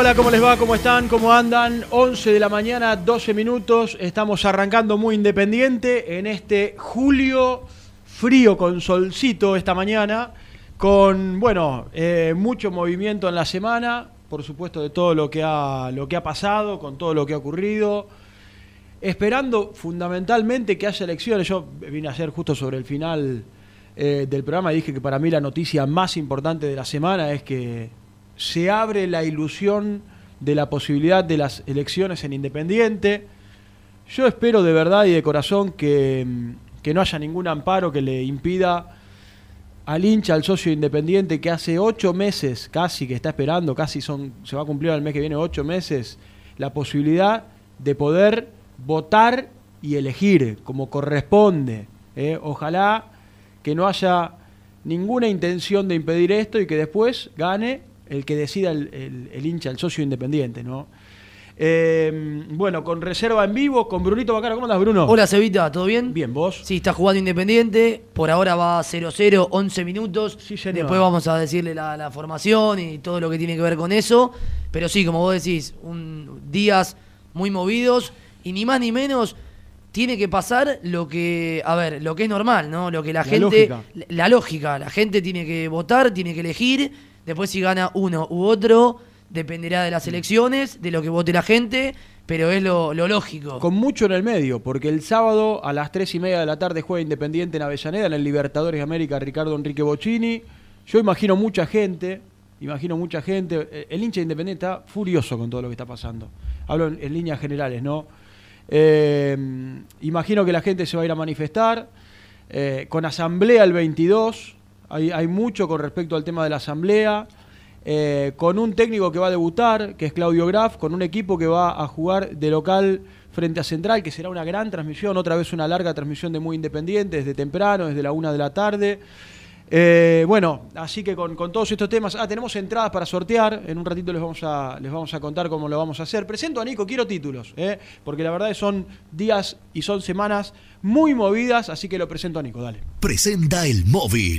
Hola, ¿cómo les va? ¿Cómo están? ¿Cómo andan? 11 de la mañana, 12 minutos. Estamos arrancando muy independiente en este julio frío con solcito esta mañana. Con, bueno, eh, mucho movimiento en la semana. Por supuesto, de todo lo que, ha, lo que ha pasado, con todo lo que ha ocurrido. Esperando fundamentalmente que haya elecciones. Yo vine a hacer justo sobre el final eh, del programa y dije que para mí la noticia más importante de la semana es que se abre la ilusión de la posibilidad de las elecciones en Independiente. Yo espero de verdad y de corazón que, mm, que no haya ningún amparo que le impida al hincha, al socio independiente, que hace ocho meses casi, que está esperando, casi son, se va a cumplir el mes que viene ocho meses, la posibilidad de poder votar y elegir como corresponde. ¿eh? Ojalá que no haya ninguna intención de impedir esto y que después gane el que decida el, el- el hincha, el socio independiente, ¿no? Eh, bueno, con reserva en vivo, con Brunito Bacaro. ¿Cómo andas, Bruno? Hola, Cevita, ¿todo bien? Bien, ¿vos? Sí, está jugando Independiente. Por ahora va 0-0, 11 minutos. Sí, señor. Después vamos a decirle la, la formación y todo lo que tiene que ver con eso. Pero sí, como vos decís, un, días muy movidos y ni más ni menos tiene que pasar lo que, a ver, lo que es normal, ¿no? Lo que la, La gente, lógica. la, la lógica, la gente tiene que votar, tiene que elegir. Después si gana uno u otro, dependerá de las elecciones, de lo que vote la gente, pero es lo, lo lógico. Con mucho en el medio, porque el sábado a las 3 y media de la tarde juega Independiente en Avellaneda, en el Libertadores de América, Ricardo Enrique Bocini. Yo imagino mucha gente, imagino mucha gente. eh, El hincha de Independiente está furioso con todo lo que está pasando. Hablo en, en líneas generales, ¿no? Eh, imagino que la gente se va a ir a manifestar. eh, con asamblea el 22, hay, hay mucho con respecto al tema de la asamblea. eh, con un técnico que va a debutar, que es Claudio Graf, con un equipo que va a jugar de local frente a Central, que será una gran transmisión, otra vez una larga transmisión de muy independiente, desde temprano, desde la una de la tarde. Eh, bueno, así que con, con todos estos temas, ah, tenemos entradas para sortear, en un ratito les vamos a, les vamos a contar cómo lo vamos a hacer. Presento a Nico, quiero títulos, eh, porque la verdad son días y son semanas muy movidas, así que lo presento a Nico, dale. Presenta el móvil.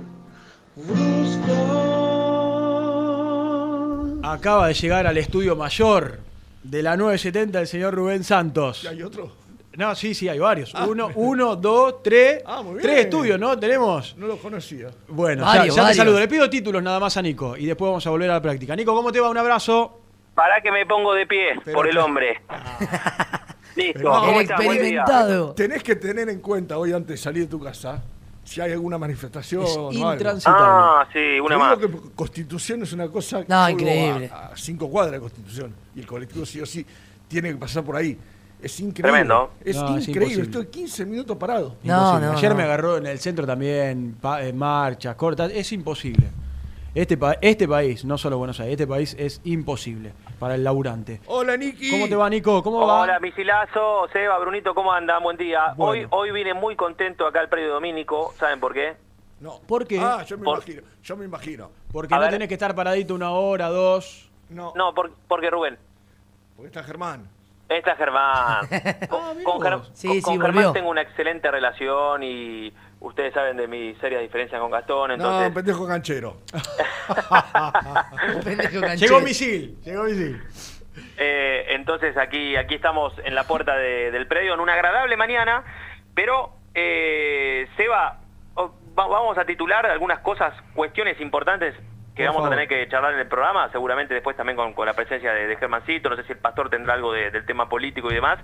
Acaba de llegar al estudio mayor de la 970 el señor Rubén Santos. ¿Y hay otro? No, sí, sí, hay varios. Uno, uno, dos, tres. Ah, muy bien. Tres estudios, ¿no? Tenemos. No lo conocía. Bueno, Varios, ya, ya te saludo. Le pido títulos nada más a Nico y después vamos a volver a la práctica. Nico, ¿cómo te va? Un abrazo. Para que me pongo de pie Pero por el hombre. Listo. Pero- ¿cómo El estás? Buen día. experimentado. Tenés que tener en cuenta hoy antes de salir de tu casa si hay alguna manifestación Es o algo. intransitable. Ah, sí, una más. que Constitución es una cosa No, increíble. A, a cinco cuadras de Constitución. Y el colectivo sí o sí tiene que pasar por ahí. Es increíble. Tremendo. Es No, increíble. Estoy 15 minutos parado. No, Ayer no. me agarró en el centro también, pa- marchas, cortas. Es imposible. Este, pa- este país, no solo Buenos Aires, este país es imposible para el laburante. Hola, Niki. ¿Cómo te va, Nico? ¿Cómo va? Hola, Misilazo, Seba, Brunito, ¿cómo andan? Buen día. Bueno. Hoy hoy vine muy contento acá al predio Domínico. ¿Saben por qué? No. ¿Por qué? Ah, yo me Por- imagino. Yo me imagino. Porque A no ver. tenés que estar paradito una hora, dos. No, No, por- porque Rubén. porque está Germán. Esta es Germán. Con, Ah, con Ger- vos. Sí, con- sí, con volvió. Germán tengo una excelente relación y ustedes saben de mi seria diferencia con Gastón, No, entonces... un pendejo canchero. Un pendejo canchero. Llegó misil, llegó misil. Eh, entonces aquí, aquí estamos en la puerta de- del predio en una agradable mañana, pero eh, Seba, oh, va- vamos a titular algunas cosas, cuestiones importantes que vamos a tener que charlar en el programa, seguramente después también con, con la presencia de, de Germancito, no sé si el pastor tendrá algo de- del tema político y demás,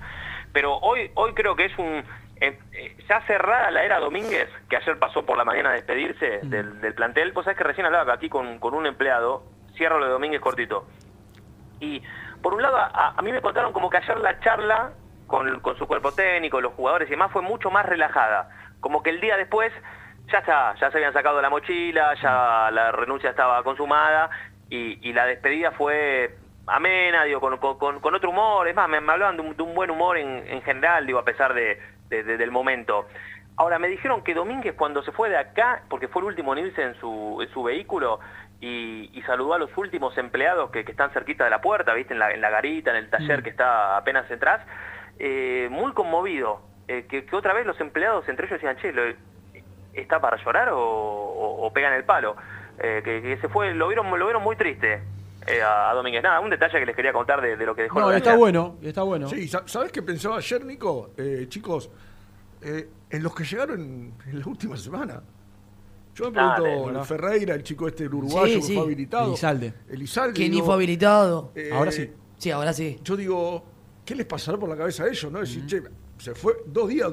pero hoy, hoy creo que es un... eh, eh, ya cerrada la era Domínguez, que ayer pasó por la mañana a despedirse del, del plantel, pues sabes que recién hablaba aquí con, con un empleado, cierro lo de Domínguez cortito, y por un lado, a, a mí me contaron como que ayer la charla con, con su cuerpo técnico, los jugadores y demás fue mucho más relajada. Como que el día después ya está, ya se habían sacado la mochila, ya la renuncia estaba consumada y, y la despedida fue amena, digo, con, con- con- otro humor. Es más, me, me hablaban de un, de un buen humor en, en general, digo, a pesar de, de- de- del momento. Ahora, me dijeron que Domínguez cuando se fue de acá, porque fue el último en irse en su, en su vehículo, y, y saludó a los últimos empleados que, que están cerquita de la puerta, ¿viste? En la, en la garita, en el taller que está apenas atrás, eh, muy conmovido. eh, que, que otra vez los empleados entre ellos decían, che, lo- ¿está para llorar o, o- o pegan el palo? Eh, que, que se fue, lo vieron, lo vieron muy triste eh, a, a Domínguez. Nada, un detalle que les quería contar de, de lo que dejó No, está bueno, está bueno. Sí, sa- ¿sabes qué pensaba ayer, Nico? Eh, chicos, eh, en los que llegaron en la última semana. Yo me pregunto, Dale. Ferreira, el chico este, el uruguayo Sí, que sí. fue habilitado. Elizalde. Elizalde. Que ni fue habilitado. eh, Ahora sí. Sí, ahora sí. Yo digo, ¿qué les pasará por la cabeza a ellos? ¿no? Decir, che, se fue dos días,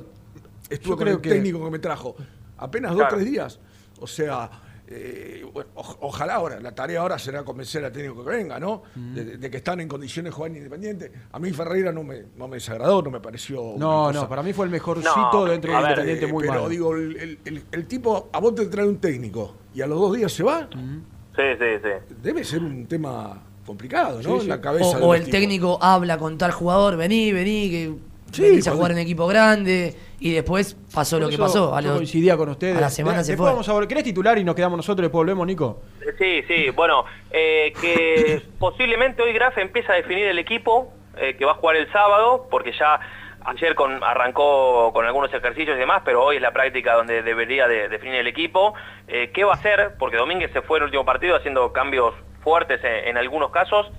estuvo Yo con creo el que- técnico que me trajo. Apenas dos, Claro. tres días. O sea, eh, bueno, ojalá ahora, la tarea ahora será convencer al técnico que venga, ¿no? De, de que están en condiciones de jugar en independiente. A mí Ferreira no me, no me desagradó, no me pareció. No, no, para mí fue el mejorcito No, dentro ver, Independiente Eh, muy pero digo, el, el- el- el tipo, a vos te trae un técnico y a los dos días se va, Sí, sí, sí. debe ser un tema complicado, ¿no? Sí, en sí. la cabeza O, de o el tipos. técnico habla con tal jugador, vení, vení, que Sí, venís a jugar en equipo grande. Y después pasó lo que pasó. A los- coincidía con ustedes. a la semana De- se después fue. vamos a volver. ¿Querés titular y nos quedamos nosotros y después volvemos, Nico? Sí, sí, bueno, eh, que posiblemente hoy Graf empieza a definir el equipo eh, que va a jugar el sábado, porque ya ayer con, arrancó con algunos ejercicios y demás, pero hoy es la práctica donde debería de definir el equipo. Eh, ¿Qué va a hacer? Porque Domínguez se fue en el último partido haciendo cambios fuertes en, en algunos casos.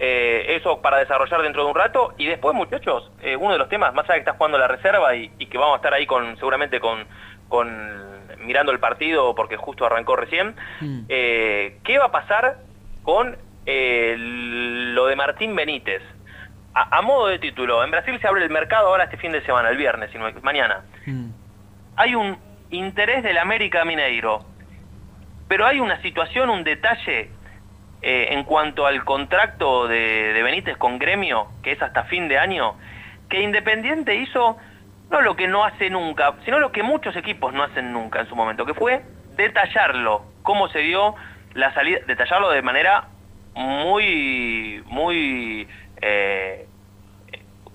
Eh, eso para desarrollar dentro de un rato. Y después, muchachos, eh, uno de los temas, más allá que está jugando la reserva y, y que vamos a estar ahí con seguramente con, con mirando el partido porque justo arrancó recién, Mm. eh, ¿qué va a pasar con lo de Martín Benítez? A, a modo de título, en Brasil se abre el mercado ahora este fin de semana, el viernes, sino mañana. Mm. Hay un interés del América Mineiro, pero hay una situación, un detalle eh, en cuanto al contrato de, de Benítez con Gremio, que es hasta fin de año, que Independiente hizo no lo que no hace nunca, sino lo que muchos equipos no hacen nunca en su momento, que fue detallarlo, cómo se dio la salida, detallarlo de manera muy, muy, eh,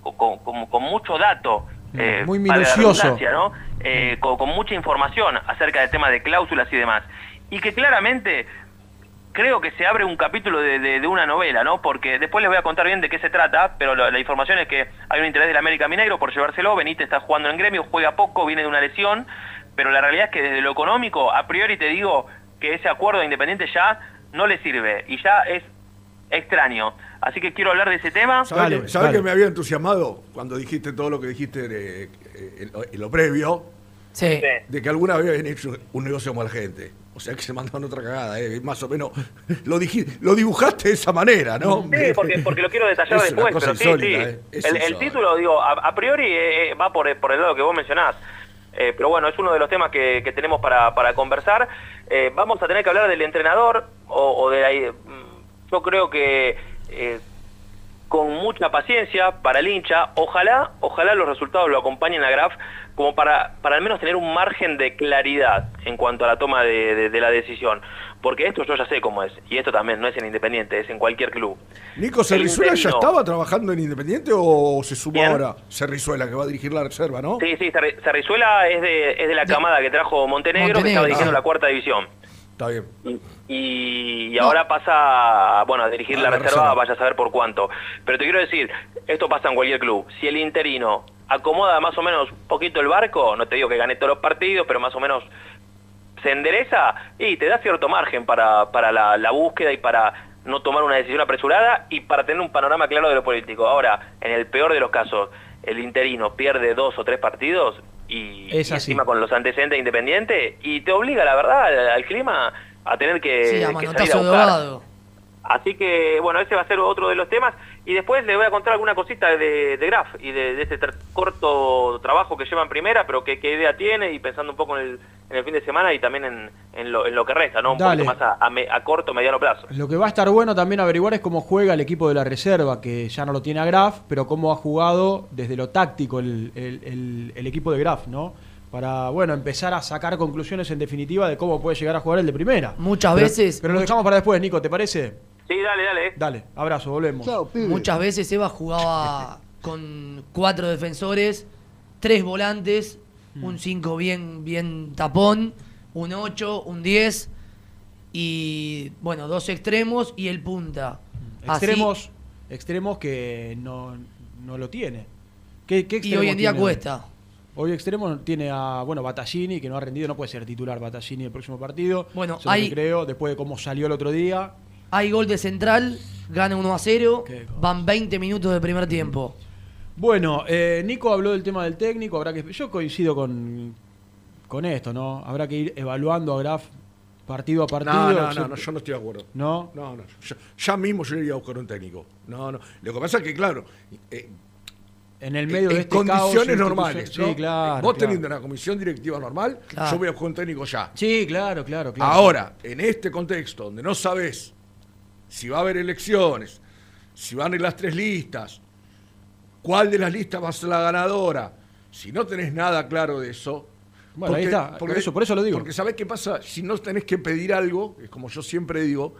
con, con- con mucho dato. eh, Muy minucioso. ¿no? Eh, con, con mucha información acerca del tema de cláusulas y demás. Y que claramente creo que se abre un capítulo de, de- de una novela, ¿no? Porque después les voy a contar bien de qué se trata, pero lo- la información es que hay un interés del América Mineiro por llevárselo, Benítez está jugando en gremio, juega poco, viene de una lesión, pero la realidad es que desde lo económico, a priori te digo que ese acuerdo de Independiente ya no le sirve y ya es extraño. Así que quiero hablar de ese tema. ¿Sabes que, sabés dale. que me había entusiasmado cuando dijiste todo lo que dijiste eh, eh, en, lo- en lo previo? Sí. De que alguna vez habían hecho un negocio con la gente. O sea que se mandaron otra cagada, ¿eh? más o menos lo, lo dibujaste de esa manera, ¿no? Sí, porque, porque lo quiero detallar Es después, pero sí, sí. ¿eh? El, título, digo, a, a priori eh, eh, va por, el- por el lado que vos mencionás. Eh, pero bueno, es uno de los temas que, que tenemos para, para conversar. Vamos a tener que hablar del entrenador o, o de la... mm, Yo creo que eh, con mucha paciencia para el hincha, ojalá, ojalá los resultados lo acompañen a Graf como para, para al menos tener un margen de claridad en cuanto a la toma de, de- de la decisión. Porque esto yo ya sé cómo es, y esto también no es en Independiente, es en cualquier club. Nico Cerrizuela ya estaba trabajando en Independiente o se Bien. ahora Cerrizuela que va a dirigir la reserva, ¿no? Sí, sí, Cerri- Cerrizuela es de, es de la camada que trajo Montenegro, que Montenegro, estaba dirigiendo ah. la cuarta división. Está bien. Y, y ahora pasa a, bueno, a dirigir Ah, la la reserva, reserva. vaya a saber por cuánto. Pero te quiero decir, esto pasa en cualquier club. Si el interino acomoda más o menos un poquito el barco, no te digo que gane todos los partidos, pero más o menos se endereza y te da cierto margen para, para la, la búsqueda y para no tomar una decisión apresurada y para tener un panorama claro de lo político. Ahora, en el peor de los casos, el interino pierde dos o tres partidos y, Es y así. encima con los antecedentes de Independiente y te obliga, la verdad, al, al clima a tener que, Sí, a que salir a buscar. Así que, bueno, ese va a ser otro de los temas. Y después le voy a contar alguna cosita de, de Graf y de, de este ter- corto trabajo que lleva en primera, pero qué idea tiene y pensando un poco en el, en el fin de semana y también en, en lo, en lo que resta, ¿no? Un Dale. poquito más a, a me- a corto, mediano plazo. Lo que va a estar bueno también averiguar es cómo juega el equipo de la reserva, que ya no lo tiene a Graf, pero cómo ha jugado desde lo táctico el, el- el- el equipo de Graf, ¿no? Para, bueno, empezar a sacar conclusiones en definitiva de cómo puede llegar a jugar el de primera. Muchas Pero- veces- Pero lo dejamos para después, Nico, ¿te parece? Sí, dale, dale. Dale, abrazo, volvemos. Muchas veces Eva jugaba con cuatro defensores, tres volantes, Mm. un 5 bien, bien tapón, un 8, un 10 y bueno, dos extremos y el punta. Así- Extremos, extremos que no, no lo tiene. ¿Qué, qué y hoy en día tiene cuesta. Hoy extremo tiene a, bueno, Battaglini, que no ha rendido, no puede ser titular Battaglini el próximo partido. Bueno, hay- creo, después de cómo salió el otro día. Hay gol de central, gana 1 a 0, Qué cosa. van 20 minutos de primer tiempo. Bueno, eh, Nico habló del tema del técnico, habrá que yo coincido con, con esto, ¿no? Habrá que ir evaluando a Graf partido a partido. No, no, no, no, yo no estoy de acuerdo. ¿No? No, no. yo- ya mismo yo iría a buscar un técnico. No, no. Lo que pasa es que, claro, eh, En el medio en de este condiciones institucional- normales. Sí, ¿no? claro. Vos claro. teniendo una comisión directiva normal, Claro. yo voy a buscar un técnico ya. Sí, claro, claro, claro. Ahora, en este contexto donde no sabes si va a haber elecciones, si van a ir las tres listas, cuál de las listas va a ser la ganadora, si no tenés nada claro de eso. Bueno, ahí está, por eso- por eso lo digo. Porque ¿sabés qué pasa? Si no tenés que pedir algo, es como yo siempre digo,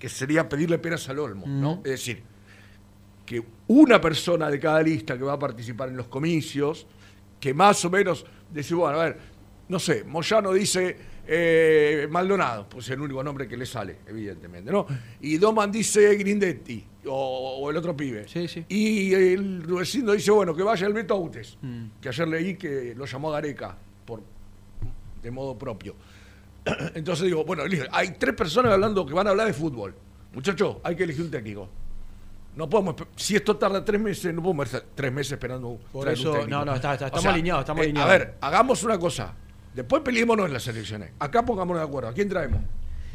que sería pedirle peras al olmo, ¿no? Es decir, que una persona de cada lista que va a participar en los comicios, que más o menos decir, bueno, a ver, no sé, Moyano dice eh, Maldonado, pues es el único nombre que le sale, evidentemente, ¿no? Y Doman dice Grindetti, o, o el otro pibe. Sí, sí. Y el vecino dice, bueno, que vaya el Beto Utes, Mm. que ayer leí que lo llamó Gareca, por, de modo propio. Entonces digo, bueno, hay tres personas hablando que van a hablar de fútbol. Muchachos, hay que elegir un técnico. No podemos, si esto tarda tres meses, no podemos estar tres meses esperando Por un eso, no, no, está- está- O estamos sea, alineados, estamos eh, alineados. A ver, hagamos una cosa. Después peleémonos en las elecciones. Acá pongámonos de acuerdo. ¿A quién traemos?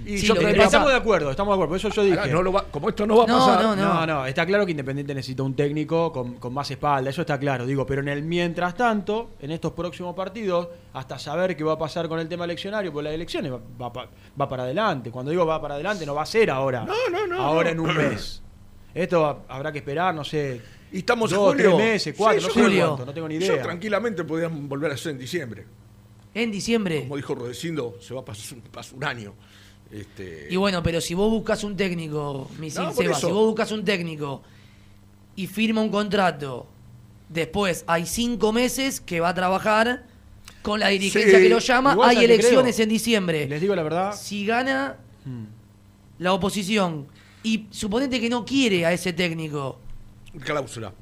Y Sí, yo que Estamos de acuerdo, estamos de acuerdo. Por eso yo dije. Ahora, no lo va- como esto no va a No, pasar. no, No, no, está claro que Independiente necesita un técnico con, con más espalda, eso está claro, digo, pero en el mientras tanto, en estos próximos partidos, hasta saber qué va a pasar con el tema eleccionario, pues las elecciones va, va va para adelante. Cuando digo va para adelante, no va a ser ahora. No, no, no, Ahora no. en un mes. Esto va- habrá que esperar, no sé. Y estamos en julio. tres meses, cuatro, Sí, no yo sé julio. cuánto, no tengo ni Yo idea. tranquilamente podrían volver a hacer en diciembre. En diciembre. Como dijo Rodecindo, se va a pasar un, pasa un año. Este, Y bueno, pero si vos buscas un técnico, misil No, Seba, si vos buscas un técnico y firma un contrato, después hay cinco meses que va a trabajar con la dirigencia Sí, que lo llama, igual, hay ¿sabes qué elecciones creo? en diciembre. Les digo la verdad. Si gana, mm, la oposición y suponete que no quiere a ese técnico. Cláusula.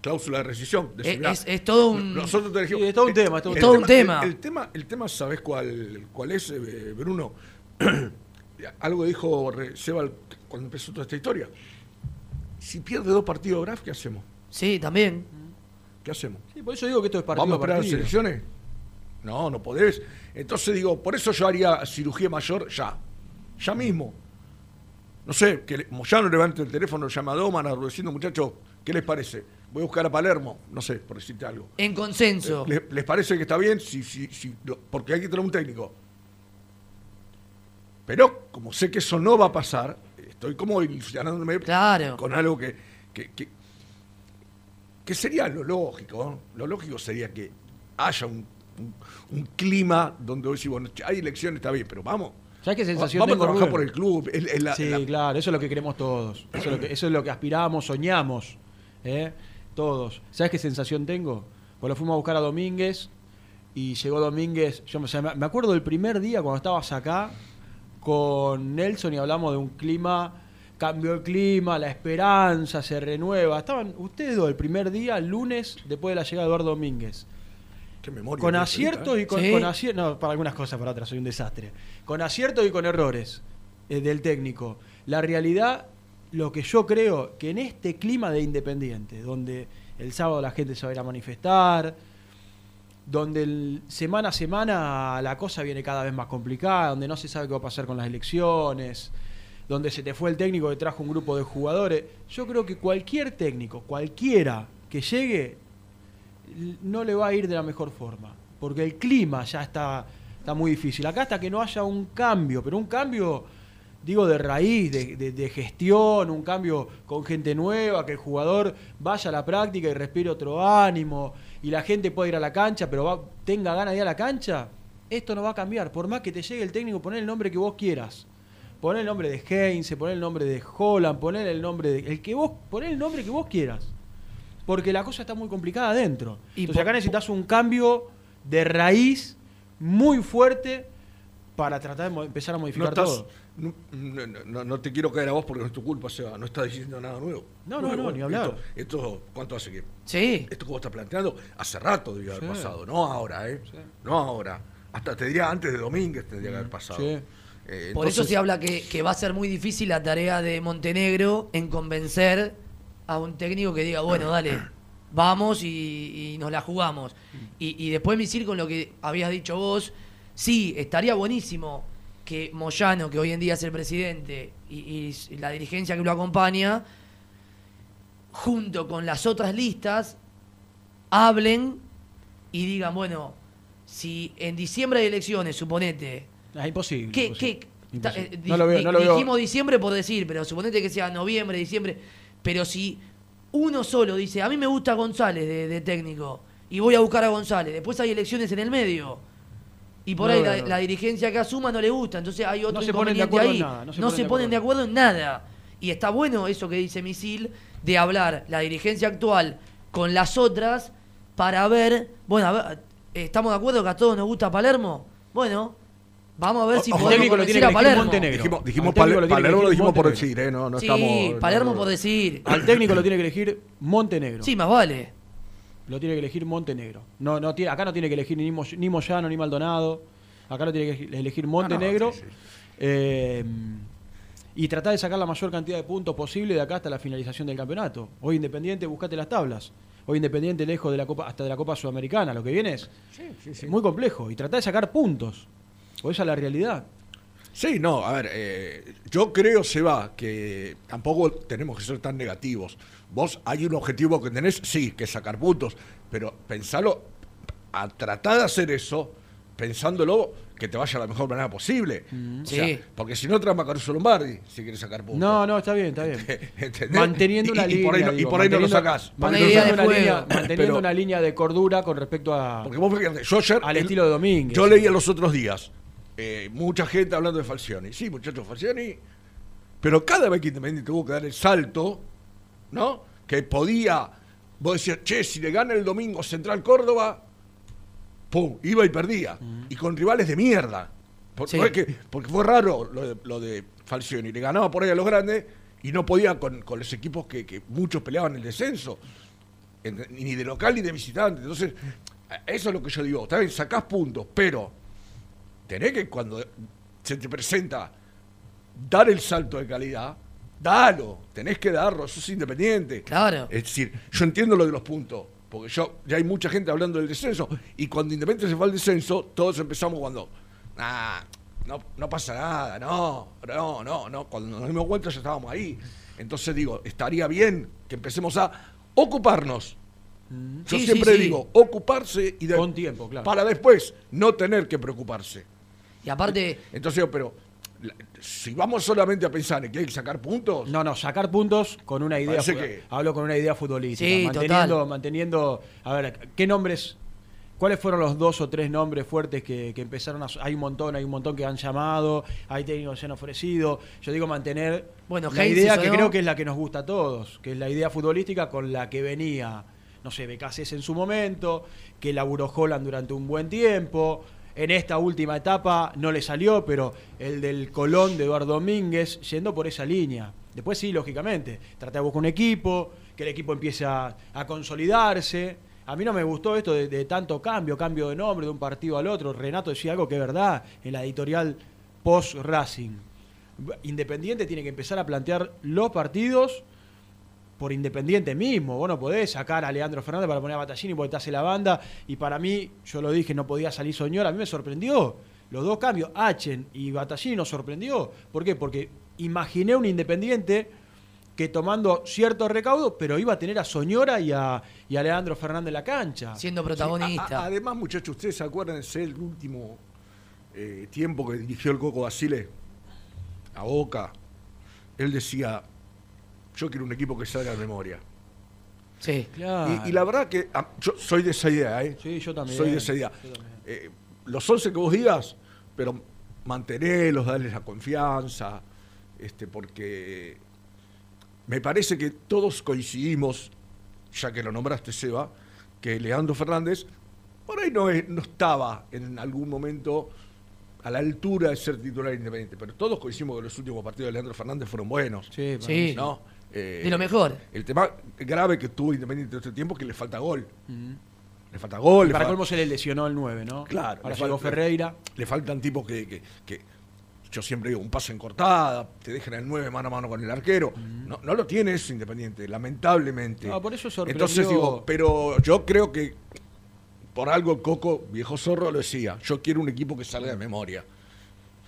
Cláusula de rescisión. De Es- es- es todo un- Nosotros te dijimos- Sí, es todo un el- tema, es todo un el tema. Un tema. El, el tema, el tema, ¿sabés cuál, cuál es, eh, Bruno? Algo dijo Re- Seba cuando empezó toda esta historia. Si pierde dos partidos Graf, ¿qué hacemos? Sí, también. ¿Qué hacemos? Sí, por eso digo que esto es partido ¿Vamos a a esperar las partido. elecciones? No, no podés. Entonces digo, por eso yo haría cirugía mayor ya. Ya mismo. No sé, que Moyano levante el teléfono, llama a Doman, diciendo, muchachos, ¿qué les parece? Voy a buscar a Palermo, no sé, por decirte algo. En consenso. ¿Le- ¿Les parece que está bien? Si, si, si, lo- porque hay que tener un técnico. Pero como sé que eso no va a pasar, estoy como ilusionándome Claro. con algo que, que, que- que sería lo lógico. ¿no? Lo lógico sería que haya un, un- un clima donde hoy decís, bueno, hay elecciones, está bien, pero vamos. ¿Sabes qué sensación vamos tengo, a trabajar Rubén? por el club. sí, la- claro, eso es lo que queremos todos. Eso es lo que, eso es lo que aspiramos, soñamos. ¿eh? Todos. ¿Sabes qué sensación tengo? Pues lo fuimos a buscar a Domínguez y llegó Domínguez. Yo me- o sea, me me acuerdo del primer día cuando estabas acá con Nelson y hablamos de un clima. Cambió el clima, la esperanza se renueva. Estaban ustedes dos el primer día, el lunes, después de la llegada de Eduardo Domínguez. qué memoria Con aciertos y con, Sí. con acier- No, para algunas cosas, para otras soy un desastre. Con aciertos y con errores eh, del técnico. La realidad, lo que yo creo, que en este clima de Independiente, donde el sábado la gente se va a ir a manifestar, donde el- semana a semana la cosa viene cada vez más complicada, donde no se sabe qué va a pasar con las elecciones, donde se te fue el técnico que trajo un grupo de jugadores. Yo creo que cualquier técnico, cualquiera que llegue, no le va a ir de la mejor forma, porque el clima ya está, está muy difícil. Acá hasta que no haya un cambio, pero un cambio, digo, de raíz, de, de- de gestión, un cambio con gente nueva, que el jugador vaya a la práctica y respire otro ánimo, y la gente pueda ir a la cancha, pero va- tenga ganas de ir a la cancha, esto no va a cambiar. Por más que te llegue el técnico, poner el nombre que vos quieras. Poner el nombre de Heinze, poner el nombre de Holland, poner el nombre de. El que vos, poner el nombre que vos quieras. Porque la cosa está muy complicada adentro. Y Entonces acá necesitas un cambio de raíz muy fuerte para tratar de empezar a modificar todo. No, no- no- no te quiero caer a vos porque no es tu culpa, Seba. No estás diciendo nada nuevo. No, no, no, ni hablar. Esto, esto, ¿cuánto hace que? Sí. Esto que vos estás planteando, hace rato debió haber Sí. pasado. No ahora, ¿eh? No ahora. Hasta te diría antes de Domínguez tendría que haber pasado. Sí. Eh, Por eso se habla que, que va a ser muy difícil la tarea de Montenegro en convencer a un técnico que diga, bueno, dale, vamos y, y nos la jugamos. Y, y después misil con lo que habías dicho vos, sí, estaría buenísimo que Moyano, que hoy en día es el presidente, y, y la dirigencia que lo acompaña, junto con las otras listas, hablen y digan, bueno, si en diciembre hay elecciones, suponete, Es imposible. ¿Qué, imposible. qué? ta- Imposible. eh, di- no lo veo, no lo veo. dijimos diciembre por decir, pero suponete que sea noviembre, diciembre. Pero si uno solo dice, a mí me gusta González de, de técnico y voy a buscar a González, después hay elecciones en el medio. Y por No ahí la, veo, no. la dirigencia que asuma no le gusta, entonces hay otro No se ponen de acuerdo ahí. en nada, no se no ponen se de ponen de acuerdo. acuerdo en nada. Y está bueno eso que dice Misil, de hablar la dirigencia actual con las otras para ver, bueno, a ver, ¿estamos de acuerdo que a todos nos gusta Palermo? Bueno, vamos a ver si Ojo, podemos técnico lo tiene a que elegir Palermo. Montenegro. Dijimos, Pal- lo Palermo lo dijimos por decir, ¿eh? No, no sí, estamos. Palermo no, por decir. Al técnico lo tiene que elegir Montenegro. Sí, más vale. Lo tiene que elegir Montenegro. No, no acá no tiene que elegir ni, Mo- ni Moyano ni Maldonado. Acá lo tiene que elegir Montenegro. sí, sí. Eh, y tratar de sacar la mayor cantidad de puntos posible de acá hasta la finalización del campeonato. Hoy Independiente, buscate las tablas. Hoy Independiente lejos de la Copa, hasta de la Copa Sudamericana. Lo que viene es muy complejo. Y tratar de sacar puntos. O esa es la realidad. Sí, no, a ver, eh, yo creo, Seba, que tampoco tenemos que ser tan negativos. Vos hay un objetivo que tenés, sí, que es sacar puntos, pero pensalo, a tratar de hacer eso, pensándolo que te vaya de la mejor manera posible. O sea, Sí. porque si no, trama Caruso Lombardi, si quieres sacar puntos. No, no, está bien, está bien. ¿Entendés? Manteniendo Y- una y línea. por ahí no- y por ahí no lo sacás. Manteniendo, una, línea, manteniendo Pero- una línea de cordura con respecto a. Porque vos fíjate, yo ayer. Al el- estilo de Domínguez. Yo leía los otros días. eh, mucha gente hablando de Falcioni. Sí, muchachos, Falcioni. Pero cada vez que Independiente tuvo que dar el salto, ¿no? Que podía. Vos decías, che, si le gana el domingo Central Córdoba, pum, iba y perdía. Y con rivales de mierda. Por- Sí. porque, porque fue raro lo de, lo de Falcioni, le ganaba por ahí a los grandes y no podía con, con los equipos que, que muchos peleaban el descenso, en- ni de local ni de visitante. Entonces, eso es lo que yo digo, está bien, sacás puntos, pero tenés que cuando se te presenta dar el salto de calidad, dalo, tenés que darlo, sos independiente. Claro. Es decir, yo entiendo lo de los puntos, porque yo ya hay mucha gente hablando del descenso, y cuando Independiente se fue al descenso, todos empezamos cuando, nah, no, no pasa nada, no, no, no, no, cuando nos dimos cuenta ya estábamos ahí. Entonces digo, estaría bien que empecemos a ocuparnos. Yo Sí, sí, siempre sí. digo, ocuparse y de- Con tiempo, claro. para después no tener que preocuparse. Y aparte, Entonces pero si vamos solamente a pensar en que hay que sacar puntos, No, no, sacar puntos con una idea. Que- Hablo con una idea futbolística. Sí, manteniendo, total. manteniendo. A ver, ¿qué nombres? ¿Cuáles fueron los dos o tres nombres fuertes que, que empezaron a.? Hay un montón, hay un montón que han llamado, hay técnicos que se han ofrecido. Yo digo mantener Bueno, la Heinz idea que ¿no? creo que es la que nos gusta a todos, que es la idea futbolística con la que venía, no sé, Becasés en su momento, que laburó Holland durante un buen tiempo. En esta última etapa no le salió, pero el del Colón de Eduardo Domínguez, yendo por esa línea. Después sí, lógicamente, trata de buscar un equipo, que el equipo empiece a, consolidarse. A mí no me gustó esto de, de tanto cambio, cambio de nombre de un partido al otro. Renato decía algo que es verdad en la editorial post-Racing. Independiente tiene que empezar a plantear los partidos por Independiente mismo. Vos no podés sacar a Leandro Fernández para poner a Batallini porque te hace la banda. Y para mí, yo lo dije, no podía salir Soñor. A mí me sorprendió. Los dos cambios, Achen y Batallini nos sorprendió. ¿Por qué? Porque imaginé un Independiente que tomando cierto recaudo, pero iba a tener a Soñora y a, y a Leandro Fernández en la cancha. siendo Sí, protagonista. a- a- además, muchachos, ustedes se acuerdan el último eh, tiempo que dirigió el Coco Basile a Boca. Él decía: Yo quiero un equipo que salga de memoria. sí. Claro. Y, y la verdad que ah, yo soy de esa idea, ¿eh? Sí, yo también. Soy de esa idea. Eh, los 11 que vos digas, pero mantenerlos, darles la confianza, este, porque me parece que todos coincidimos, ya que lo nombraste, Seba, que Leandro Fernández por ahí no, es- no estaba en algún momento a la altura de ser titular independiente, pero todos coincidimos que los últimos partidos de Leandro Fernández fueron buenos. Sí, para Sí. mí ¿no? Eh, De lo mejor. El tema grave que tuvo Independiente este tiempo es que le falta gol. Le falta gol. Y le para fal- colmo se le lesionó el 9, ¿no? Claro. Ahora le llegó Ferreira. Le faltan tipos que, que- que- yo siempre digo, un pase en cortada, te dejan el 9 mano a mano con el arquero. No, no lo tiene eso Independiente, lamentablemente. No, por eso sorprendió- Entonces digo, pero yo creo que por algo el Coco, viejo zorro, lo decía. Yo quiero un equipo que salga de memoria.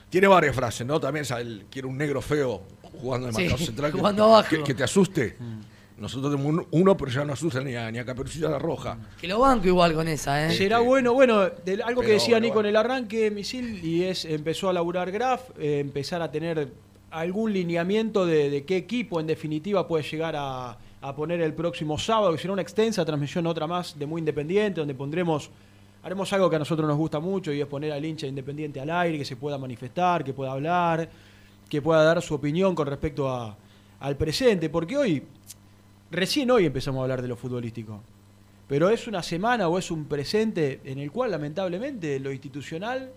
Tiene varias frases, ¿no? También sabe, el- quiero un negro feo jugando de Sí, marcador central. que- jugando abajo. Que, que te asuste. Nosotros tenemos un- uno, pero ya no asusta ni a, ni a Caperucita la Roja. Que lo banco igual con esa, ¿eh? Será bueno, bueno, de- algo que decía bueno, Nico bueno. en el arranque, Misil, y es, empezó a laburar Graf, eh, empezar a tener algún lineamiento de, de qué equipo en definitiva puede llegar a, a poner el próximo sábado, que será una extensa transmisión, otra más de muy independiente, donde pondremos, haremos algo que a nosotros nos gusta mucho y es poner al hincha independiente al aire, que se pueda manifestar, que pueda hablar, que pueda dar su opinión con respecto a- al presente, porque hoy, recién hoy empezamos a hablar de lo futbolístico. Pero es una semana o es un presente en el cual lamentablemente lo institucional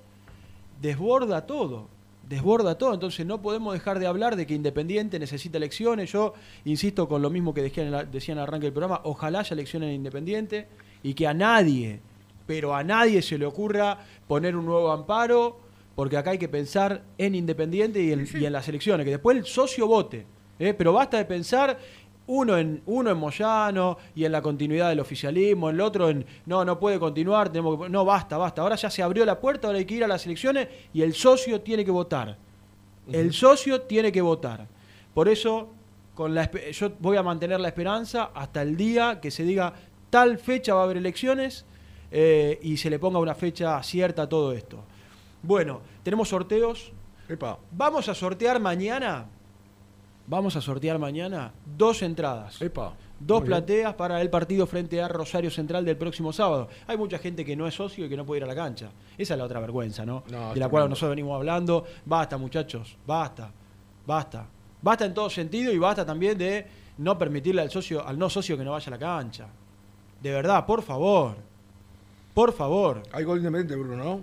desborda todo, desborda todo, entonces no podemos dejar de hablar de que Independiente necesita elecciones, yo insisto con lo mismo que decía en el, arranque del programa, ojalá haya elecciones en Independiente y que a nadie, pero a nadie se le ocurra poner un nuevo amparo, porque acá hay que pensar en Independiente y en, y en las elecciones, que después el socio vote, ¿eh? pero basta de pensar uno en, uno en Moyano y en la continuidad del oficialismo, el otro en no, no puede continuar, tenemos que, no, basta, basta. Ahora ya se abrió la puerta, ahora hay que ir a las elecciones y el socio tiene que votar. El socio tiene que votar. Por eso, con la, yo voy a mantener la esperanza hasta el día que se diga tal fecha va a haber elecciones eh, y se le ponga una fecha cierta a todo esto. Bueno, tenemos sorteos. Epa, Vamos a sortear mañana. Vamos a sortear mañana dos entradas. epa. Dos Muy bien. plateas para el partido frente a Rosario Central del próximo sábado. Hay mucha gente que no es socio y que no puede ir a la cancha. Esa es la otra vergüenza, ¿no? No, de la cual nosotros venimos hablando. Basta, muchachos, basta, basta. Basta en todo sentido y basta también de no permitirle al socio, al no socio que no vaya a la cancha. De verdad, por favor. Por favor. Hay gol independiente, Bruno, ¿no?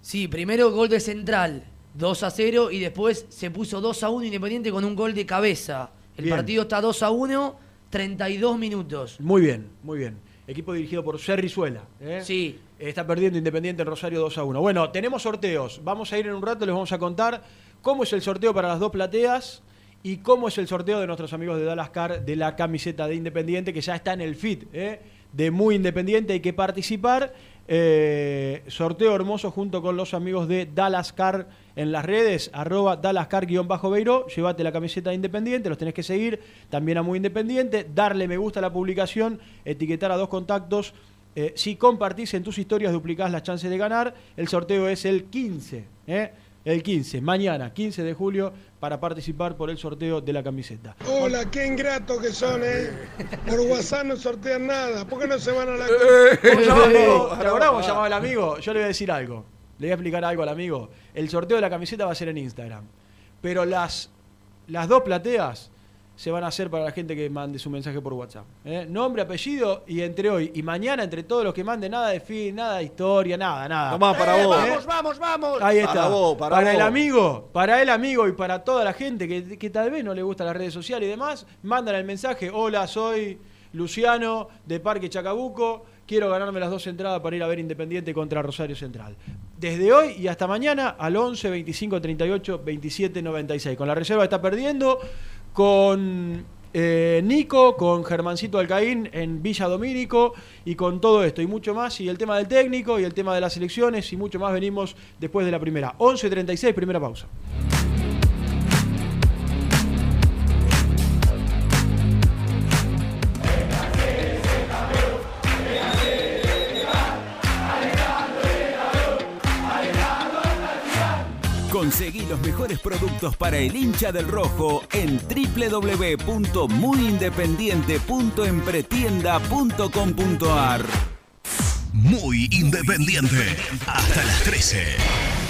Sí, primero gol de Central. 2 a 0 y después se puso 2 a 1 Independiente con un gol de cabeza. El Bien. partido está 2 a 1, 32 minutos. Muy bien, muy bien. Equipo dirigido por Serri Suela. ¿eh? Sí. Está perdiendo Independiente en Rosario 2 a 1. Bueno, tenemos sorteos. Vamos a ir en un rato, les vamos a contar cómo es el sorteo para las dos plateas y cómo es el sorteo de nuestros amigos de Dallas Car de la camiseta de Independiente, que ya está en el feed ¿eh? de Muy Independiente. Hay que participar. Eh, sorteo hermoso junto con los amigos de Dallas Car en las redes, arroba DallasCar-Beiro. Llévate la camiseta de Independiente, los tenés que seguir. También a Muy Independiente, darle me gusta a la publicación, etiquetar a dos contactos. Eh, si compartís en tus historias, duplicás las chances de ganar. El sorteo es el 15, ¿eh? El 15, mañana, 15 de julio, para participar por el sorteo de la camiseta. Hola, qué ingratos que son, ¿eh? Por WhatsApp no sortean nada. ¿Por qué no se van a la... ¿Cómo llamaba, amigo? ¿Te acordás llamaba el amigo? Yo le voy a decir algo. Le voy a explicar algo al amigo. El sorteo de la camiseta va a ser en Instagram. Pero las, las dos plateas se van a hacer para la gente que mande su mensaje por WhatsApp. ¿eh? Nombre, apellido y entre hoy y mañana, entre todos los que manden, nada de fin, nada de historia, nada, nada. Tomá, para Eh, vos. ¿eh? Vamos, vamos, vamos. Ahí está. Para vos, para el vos. amigo, para el amigo y para toda la gente que, que tal vez no le gusta las redes sociales y demás, mandan el mensaje, hola, soy Luciano de Parque Chacabuco, quiero ganarme las dos entradas para ir a ver Independiente contra Rosario Central. Desde hoy y hasta mañana al 11 25 38 27 96. Con la reserva está perdiendo, con eh, Nico, con Germancito Alcaín en Villa Domínico y con todo esto y mucho más. Y el tema del técnico y el tema de las elecciones y mucho más venimos después de la primera. 11 36, primera pausa. Conseguí los mejores productos para el hincha del rojo en www.muyindependiente.empretienda.com.ar. Muy independiente. Hasta las 13.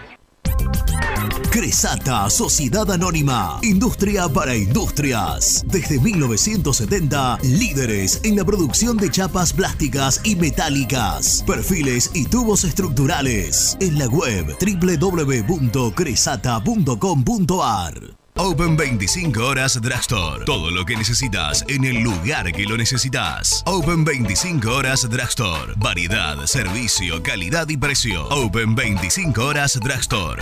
Cresata, Sociedad Anónima, Industria para Industrias. Desde 1970, líderes en la producción de chapas plásticas y metálicas, perfiles y tubos estructurales. En la web www.cresata.com.ar. Open 25 horas Drugstore. Todo lo que necesitas en el lugar que lo necesitas. Open 25 horas Drugstore. Variedad, servicio, calidad y precio. Open 25 horas Drugstore.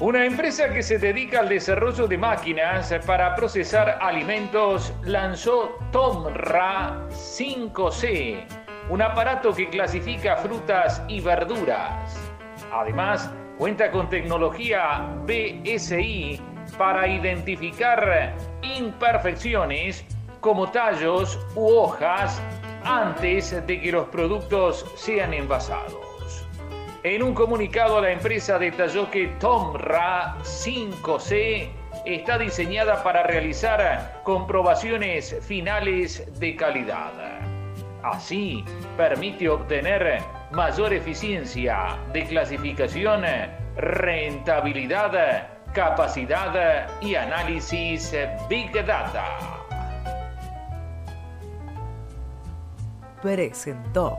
Una empresa que se dedica al desarrollo de máquinas para procesar alimentos lanzó Tomra 5C, un aparato que clasifica frutas y verduras. Además, cuenta con tecnología BSI para identificar imperfecciones como tallos u hojas antes de que los productos sean envasados. En un comunicado, la empresa detalló que Tomra 5C está diseñada para realizar comprobaciones finales de calidad. Así, permite obtener mayor eficiencia de clasificación, rentabilidad, capacidad y análisis Big Data. Presentó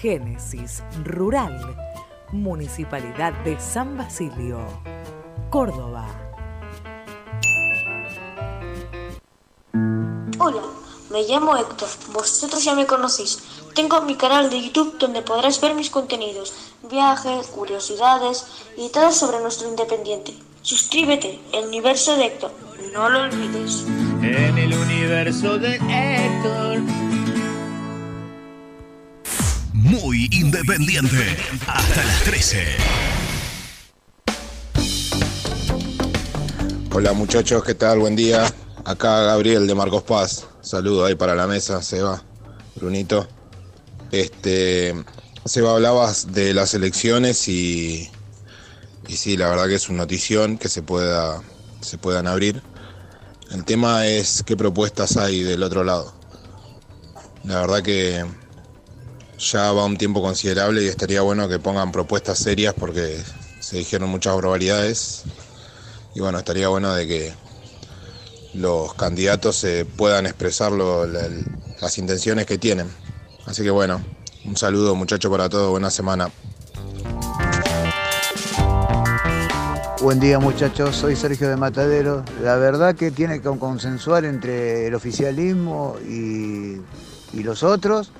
Génesis Rural, Municipalidad de San Basilio, Córdoba. Hola, me llamo Héctor, vosotros ya me conocéis. Tengo mi canal de YouTube donde podrás ver mis contenidos, viajes, curiosidades y todo sobre nuestro independiente. Suscríbete, el universo de Héctor, no lo olvides. En el universo de Héctor. Muy independiente. Hasta las 13. Hola muchachos, ¿qué tal? Buen día. Acá Gabriel de Marcos Paz. Saludo ahí para la mesa, Seba, Brunito. Este, Seba, hablabas de las elecciones y, y sí, la verdad que es una notición que se, pueda, se puedan abrir. El tema es qué propuestas hay del otro lado. La verdad que ya va un tiempo considerable y estaría bueno que pongan propuestas serias porque se dijeron muchas barbaridades. Y bueno, estaría bueno de que los candidatos se puedan expresar las intenciones que tienen. Así que bueno, un saludo muchachos para todos, buena semana. Buen día muchachos, soy Sergio de Matadero. La verdad que tiene que consensuar entre el oficialismo y, y los otros,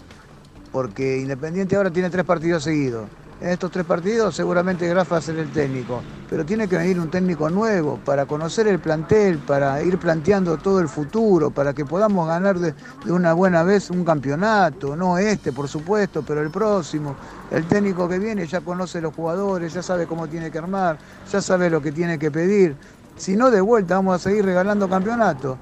porque Independiente ahora tiene tres partidos seguidos. En estos tres partidos seguramente Graf va a ser el técnico, pero tiene que venir un técnico nuevo para conocer el plantel, para ir planteando todo el futuro, para que podamos ganar de, de una buena vez un campeonato, no este por supuesto, pero el próximo. El técnico que viene ya conoce los jugadores, ya sabe cómo tiene que armar, ya sabe lo que tiene que pedir. Si no, de vuelta vamos a seguir regalando campeonatos.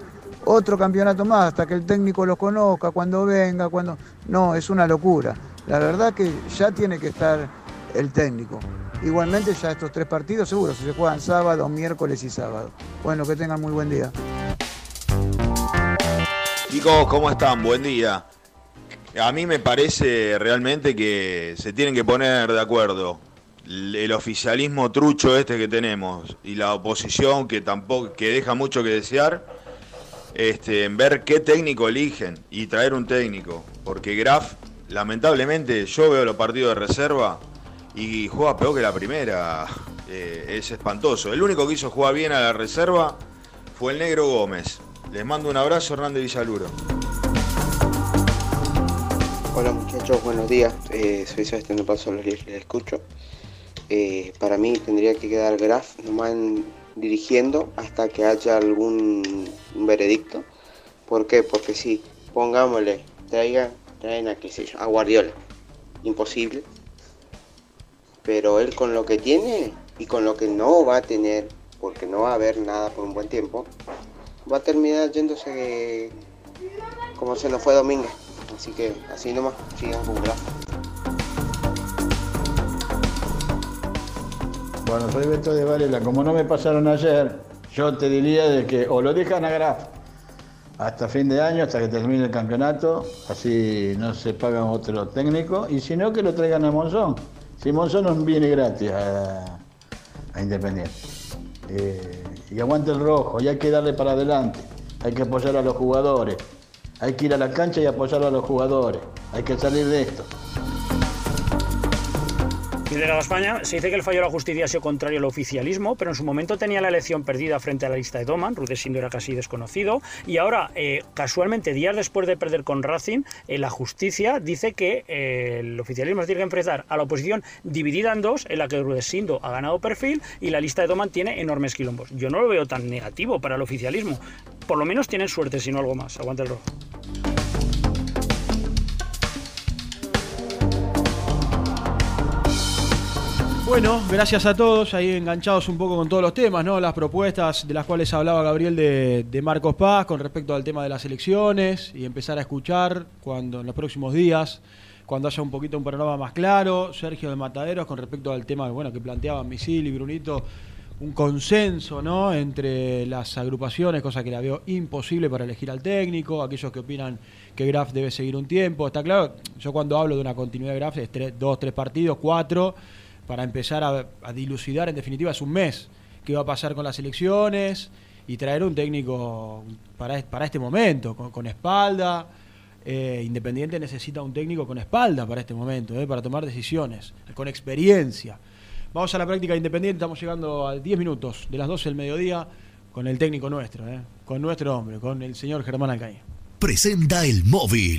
Otro campeonato más hasta que el técnico los conozca, cuando venga, cuando... No, es una locura. La verdad que ya tiene que estar el técnico. Igualmente ya estos tres partidos seguro se juegan sábado, miércoles y sábado. Bueno, que tengan muy buen día. Chicos, ¿cómo están? Buen día. A mí me parece realmente que se tienen que poner de acuerdo el oficialismo trucho este que tenemos y la oposición que tampoco que deja mucho que desear este, en ver qué técnico eligen y traer un técnico, porque Graf lamentablemente yo veo los partidos de reserva y juega peor que la primera, eh, es espantoso. El único que hizo jugar bien a la reserva fue el negro Gómez. Les mando un abrazo, Hernández Villaluro. Hola muchachos, buenos días. Eh, soy Sebastián Paso, los les escucho. Eh, para mí tendría que quedar Graf nomás en- dirigiendo hasta que haya algún veredicto. ¿Por qué? Porque sí, pongámosle, traigan, traen a qué sé yo, a Guardiola. Imposible. Pero él con lo que tiene y con lo que no va a tener, porque no va a haber nada por un buen tiempo, va a terminar yéndose como se nos fue Domínguez. Así que así nomás, sigan con Bueno, soy Beto de Varela. Como no me pasaron ayer, yo te diría de que o lo dejan a Graf hasta fin de año, hasta que termine el campeonato, así no se paga otro técnico, y si no, que lo traigan a Monzón. Si Monzón no viene gratis a, a Independiente. Eh, y aguante el rojo, y hay que darle para adelante, hay que apoyar a los jugadores, hay que ir a la cancha y apoyar a los jugadores, hay que salir de esto. Liderado España, se dice que el fallo de la justicia ha sido contrario al oficialismo, pero en su momento tenía la elección perdida frente a la lista de Doman, Rudesindo era casi desconocido, y ahora, eh, casualmente, días después de perder con Racing, eh, la justicia dice que eh, el oficialismo tiene que enfrentar a la oposición dividida en dos, en la que Rudesindo ha ganado perfil y la lista de Doman tiene enormes quilombos. Yo no lo veo tan negativo para el oficialismo, por lo menos tienen suerte, si no algo más. Aguante el rojo. Bueno, gracias a todos, ahí enganchados un poco con todos los temas, ¿no? Las propuestas de las cuales hablaba Gabriel de, Marcos Paz con respecto al tema de las elecciones y empezar a escuchar cuando en los próximos días cuando haya un poquito un panorama más claro. Sergio de Mataderos, con respecto al tema bueno, que planteaban Misil y Brunito, un consenso ¿no? entre las agrupaciones, cosa que la veo imposible para elegir al técnico, aquellos que opinan que Graf debe seguir un tiempo. Está claro, yo cuando hablo de una continuidad de Graf es tres, dos, tres partidos, cuatro, para empezar a, dilucidar, en definitiva es un mes, qué va a pasar con las elecciones y traer un técnico para, para este momento, con, espalda. Eh, Independiente necesita un técnico con espalda para este momento, eh, para tomar decisiones, con experiencia. Vamos a la práctica de Independiente, estamos llegando a 10 minutos de las 12 del mediodía con el técnico nuestro, eh, con nuestro hombre, con el señor Germán Alcaña. Presenta el móvil.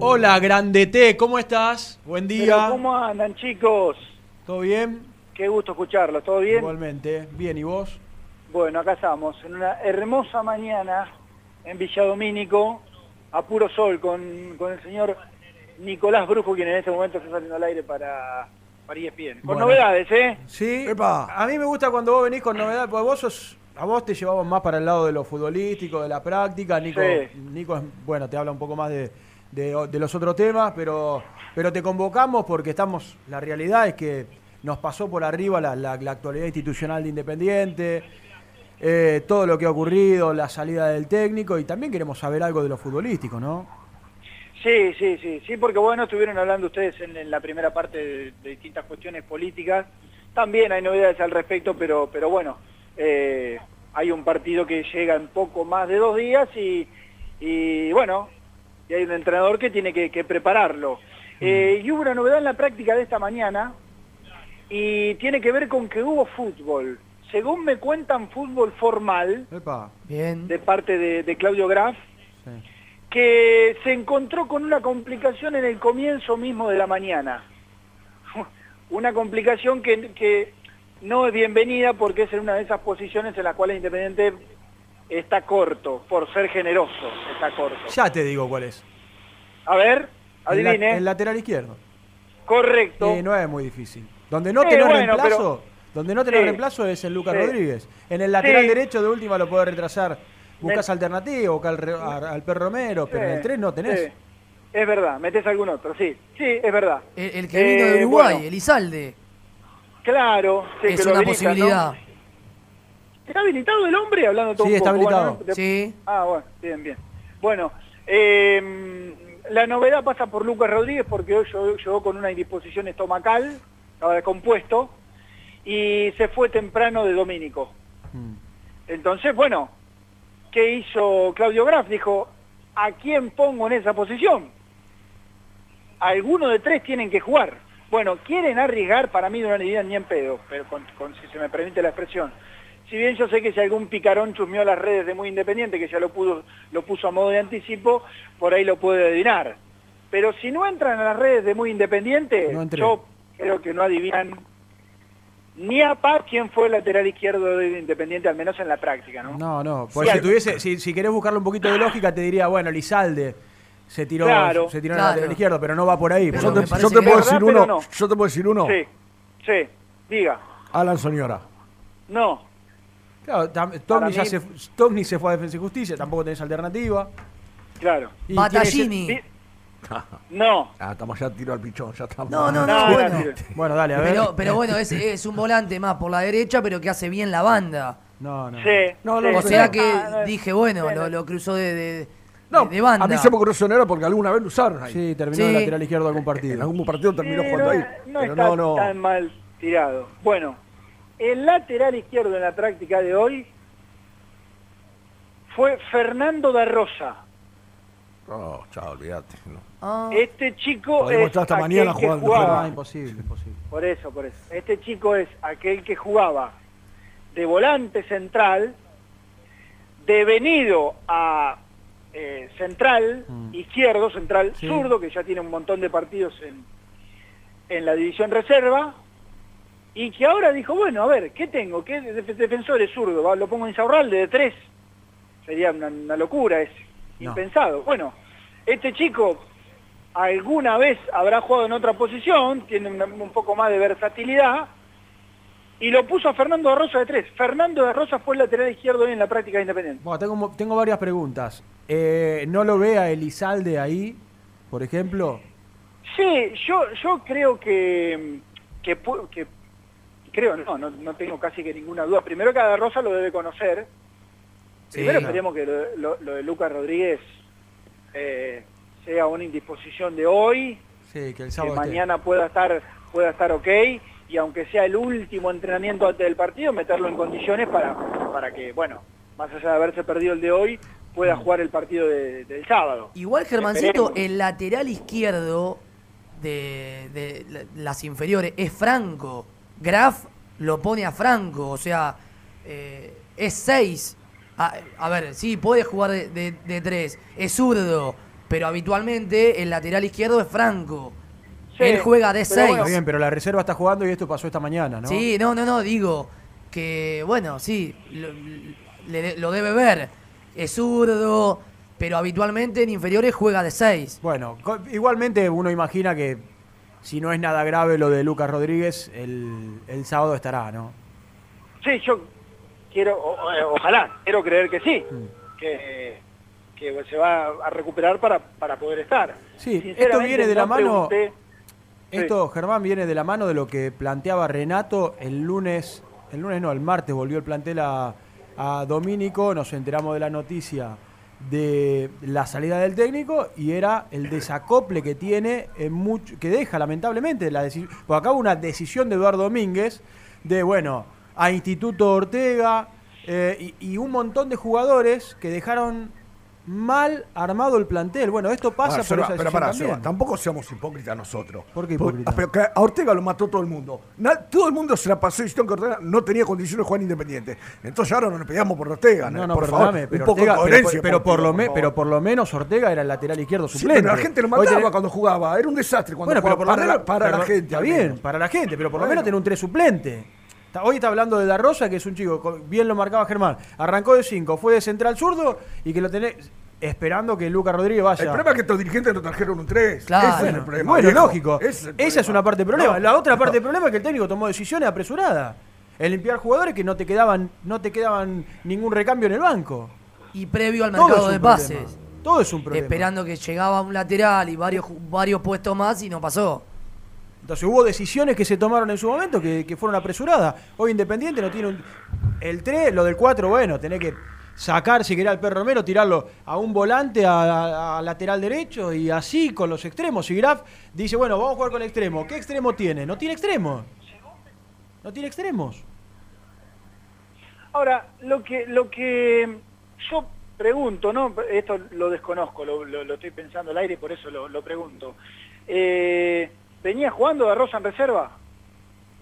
Hola, Grandete, ¿cómo estás? Buen día. Pero, ¿Cómo andan, chicos? ¿Todo bien? Qué gusto escucharlos, ¿todo bien? Igualmente. Bien, ¿y vos? Bueno, acá estamos, en una hermosa mañana en Villa Domínico, a puro sol, con, con el señor Nicolás Brujo, quien en este momento está saliendo al aire para, para ESPN. Con Bueno. novedades, ¿eh? Sí. A mí me gusta cuando vos venís con novedades, porque vos sos, a vos te llevamos más para el lado de lo futbolístico, de la práctica. Nico, Sí. Nico es, bueno, te habla un poco más de, de- de los otros temas, pero, pero te convocamos porque estamos, la realidad es que nos pasó por arriba la, la- la actualidad institucional de Independiente, eh, todo lo que ha ocurrido, la salida del técnico y también queremos saber algo de lo futbolístico, ¿no? Sí, sí, sí, sí, porque bueno, estuvieron hablando ustedes en, la primera parte de, de distintas cuestiones políticas. También hay novedades al respecto, pero, pero bueno, eh, hay un partido que llega en poco más de dos días y, y bueno, y hay un entrenador que tiene que, que prepararlo. Eh, y hubo una novedad en la práctica de esta mañana y tiene que ver con que hubo fútbol. Según me cuentan, fútbol formal Epa. Bien. de parte de, de Claudio Graf, que se encontró con una complicación en el comienzo mismo de la mañana. Una complicación que, que no es bienvenida porque es en una de esas posiciones en las cuales Independiente está corto, por ser generoso, está corto. Ya te digo cuál es. A ver, El, la- adivine. el lateral izquierdo. Correcto. Y no es muy difícil. Donde no Sí, tenés bueno, reemplazo, donde no tenés Sí. reemplazo es en Lucas Sí. Rodríguez. En el lateral Sí. derecho de última lo podés retrasar. Buscas Me- alternativa, buscas al, re- al, Per Romero, pero en el Sí, 3 no tenés. sí. Es verdad, metes algún otro, sí. Sí, es verdad. El, el que vino de Eh, Uruguay, bueno, Elizalde. Claro, sí, es que lo una ¿no? ¿Está habilitado el hombre? Hablando todo Sí, un está poco, habilitado. bueno, Sí. Ah, bueno, bien, bien. Bueno, eh, la novedad pasa por Lucas Rodríguez porque hoy llegó, llegó con una indisposición estomacal, estaba descompuesto, y se fue temprano de Domínico. Mm. Entonces, bueno, ¿qué hizo Claudio Graf? Dijo, ¿a quién pongo en esa posición? Alguno de tres tienen que jugar. Bueno, quieren arriesgar, para mí no lo dirían ni en pedo, pero con, con- si se me permite la expresión. Si bien yo sé que si algún picarón chusmeó las redes de Muy Independiente, que ya lo, pudo, lo puso a modo de anticipo, por ahí lo puede adivinar. Pero si no entran a las redes de Muy Independiente, No yo creo que no adivinan ni a paz quién fue el lateral izquierdo de Independiente, al menos en la práctica, ¿no? No, no. Pues Sí, si, algo. tuviese, si, si querés buscarle un poquito de lógica, te diría, bueno, Lizalde se tiró, Claro. se tiró en el Claro. lateral izquierdo, pero no va por ahí. Yo porque- te, yo te puedo decir uno. no. Yo te puedo decir uno. Sí, sí, diga. Alan Soñora. No, Claro, tam- Togni, ya mí- se, Togni se fue a Defensa y Justicia, tampoco tenés alternativa. claro. Y Battaglini. tiene No. Ah, estamos ya tiro al pichón, ya estamos. No, no, no, No, bueno. dale, a ver. Pero, pero bueno, es, es un volante más por la derecha, pero que hace bien la banda. No, no. Sí, No, no, sí, O sí. sea que Ah, no, dije, bueno, lo, lo cruzó de, de, No, de banda. a mí se me ocurrió Soñora porque alguna vez lo usaron ahí. Sí, terminó Sí. en el lateral izquierdo de algún En partido. algún partido terminó Sí, jugando no, ahí. no pero está no, no. tan mal tirado. Bueno, el lateral izquierdo en la práctica de hoy fue Fernando da Rosa. Oh, chao, olvídate. no. Ah, Este chico es estar hasta aquel mañana que jugando. jugaba. Ah, imposible, imposible. Por eso, por eso. Este chico es aquel que jugaba de volante central, devenido a eh, central, izquierdo, central, Sí. zurdo, que ya tiene un montón de partidos en, en la división reserva, y que ahora dijo, bueno, a ver, ¿qué tengo? ¿Qué def- defensor es zurdo? Lo pongo en Saurralde de tres. Sería una, una locura, es No. impensado. Bueno, este chico alguna vez habrá jugado en otra posición, tiene una- un poco más de versatilidad, y lo puso a Fernando de Rosa de tres. Fernando de Rosa fue el lateral izquierdo hoy en la práctica de Independiente. Bueno, tengo, tengo varias preguntas. Eh, ¿No lo ve a Elizalde ahí, por ejemplo? Sí, yo, yo creo que, que- creo, no, no, no tengo casi que ninguna duda. Primero que a Rosa lo debe conocer. Sí. Primero esperemos que lo, lo- lo de Lucas Rodríguez eh, sea una indisposición de hoy, Sí, que el que sábado esté. mañana pueda estar, pueda estar ok, y aunque sea el último entrenamiento antes del partido, meterlo en condiciones para, para que, bueno, más allá de haberse perdido el de hoy, pueda Mm. jugar el partido de- del sábado. Igual, Germancito, Esperemos. el lateral izquierdo de, de la- las inferiores es Franco. Graf lo pone a Franco, o sea, eh, es 6. A, a ver, sí, puede jugar de, de, de tres, es zurdo, pero habitualmente el lateral izquierdo es Franco. Sí, Él juega de pero 6. Está bien, pero la reserva está jugando y esto pasó esta mañana, ¿no? Sí, no, no, no, digo que, bueno, sí, lo, le- lo debe ver. Es zurdo, pero habitualmente en inferiores juega de 6. Bueno, igualmente uno imagina que si no es nada grave lo de Lucas Rodríguez, el, el sábado estará, ¿no? Sí, yo quiero, o- o- ojalá, quiero creer que sí, Mm. que, que se va a recuperar para, para poder estar. Sí, esto viene de la no mano. pregunté- Esto, Germán, viene de la mano de lo que planteaba Renato el lunes. El lunes no, el martes volvió el plantel a, a Domínico. Nos enteramos de la noticia de la salida del técnico y era el desacople que tiene en mucho, que deja lamentablemente la decisión. Porque acá hubo una decisión de Eduardo Domínguez de, bueno, a Instituto Ortega eh, y, y un montón de jugadores que dejaron mal armado el plantel. Bueno, esto pasa por Seba, esa pero pará, también. Seba, tampoco seamos hipócritas nosotros. ¿Por qué Por- hipócrita? ah, pero a Ortega lo mató todo el mundo. Na- todo el mundo se la pasó diciendo que Ortega no tenía condiciones de jugar independiente. Entonces ahora no le pegamos por Ortega. No, no, por perdóname, favor, pero, un poco Ortega- de pero, pero por lo por me- pero por lo menos Ortega era el lateral izquierdo Sí, suplente. pero la gente lo mataba tenés- cuando jugaba. Era un desastre cuando Bueno, pero jugaba. por lo para, menos- para la gente. Está bien, para la gente, pero por lo menos tiene un 3 suplente. Hoy está hablando de Da Rosa, que es un chico, co- bien lo marcaba Germán. Arrancó de 5, fue de central zurdo y que lo tenés esperando que Lucas Rodríguez vaya. El problema es que estos dirigentes no trajeron un 3. Claro, Ese es bueno, el problema. bueno, viejo. lógico. Ese es el Esa es una parte del problema. No, la otra parte no. del problema es que el técnico tomó decisiones apresuradas. El limpiar jugadores que no te quedaban, no te quedaban ningún recambio en el banco. Y previo al mercado de problema. pases. Todo es un problema. Esperando que llegaba un lateral y varios, varios puestos más y no pasó. Entonces hubo decisiones que se tomaron en su momento que, que fueron apresuradas. Hoy Independiente no tiene un... El 3, lo del 4, bueno, tenés que sacar, si querés, al perro Romero, tirarlo a un volante, a, a- a lateral derecho y así con los extremos. Y Graf dice, bueno, vamos a jugar con extremo. ¿Qué extremo tiene? No tiene extremos. No tiene extremos. Ahora, lo que, lo que yo pregunto, ¿no? Esto lo desconozco, lo, lo- lo estoy pensando al aire y por eso lo, lo pregunto. Eh, ¿Venía jugando de Rosa en reserva?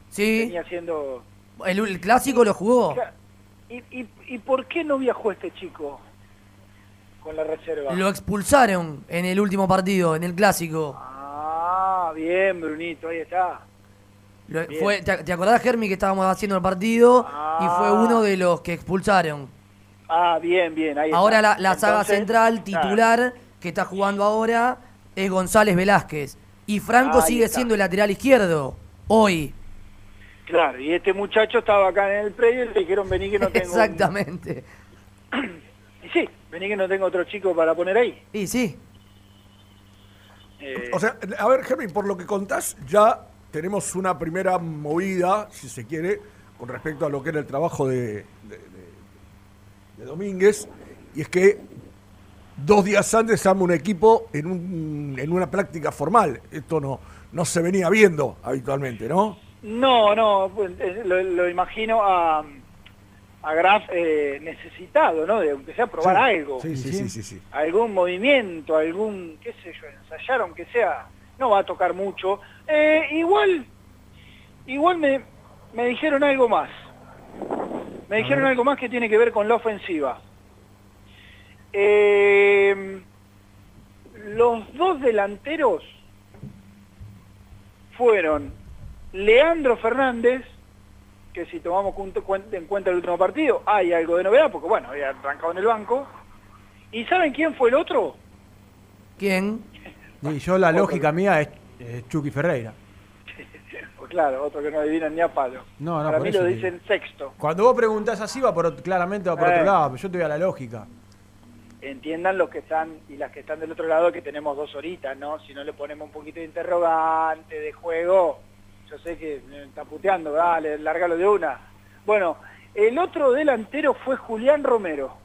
Sí. Venía haciendo... El, el clásico lo jugó. ¿Y, y, y por qué no viajó este chico con la reserva? Lo expulsaron en el último partido, en el clásico. Ah, bien, Brunito, ahí está. Lo- fue, ¿te, te acordás, Germi, que estábamos haciendo el partido y fue Ah. uno de los que expulsaron? Ah, bien, bien, ahí Ahora está. la, la saga central claro. titular que está jugando ahora es González Velázquez. Y Franco Ahí sigue está. siendo el lateral izquierdo, hoy. Claro, y este muchacho estaba acá en el predio y le dijeron, vení que no tengo... un- Exactamente. Y sí, vení que no tengo otro chico para poner ahí. Y sí. Eh, O sea, a ver, Germín, por lo que contás, ya tenemos una primera movida, si se quiere, con respecto a lo que era el trabajo de, de- de- de Domínguez, y es que dos días antes se arma un equipo en, un- en una práctica formal. Esto no, no se venía viendo habitualmente, ¿no? No, no, pues, eh, lo, lo imagino a, a Graf eh, necesitado, ¿no? De aunque sea probar Sí, algo. sí, sí, sí, sí, sí. Algún movimiento, algún, qué sé yo, ensayar aunque sea, no va a tocar mucho. Eh, igual, igual me, me dijeron algo más. Me dijeron algo más que tiene que ver con la ofensiva. Eh, los dos delanteros fueron Leandro Fernández, que si tomamos en cuenta el último partido, hay algo de novedad, porque bueno, había arrancado en el banco. ¿Y saben quién fue el otro? ¿Quién? Y yo la lógica mía es, es Chucky Ferreira. Pues claro, otro que no adivinan ni a palo. No, no, Para mí lo dicen sexto. Cuando vos preguntás así va por, claramente va por Eh. otro lado, pero yo te voy a la lógica. entiendan los que están y las que están del otro lado que tenemos dos horitas, ¿no? Si no le ponemos un poquito de interrogante, de juego, yo sé que me está puteando, dale, lárgalo de una. Bueno, el otro delantero fue Julián Romero.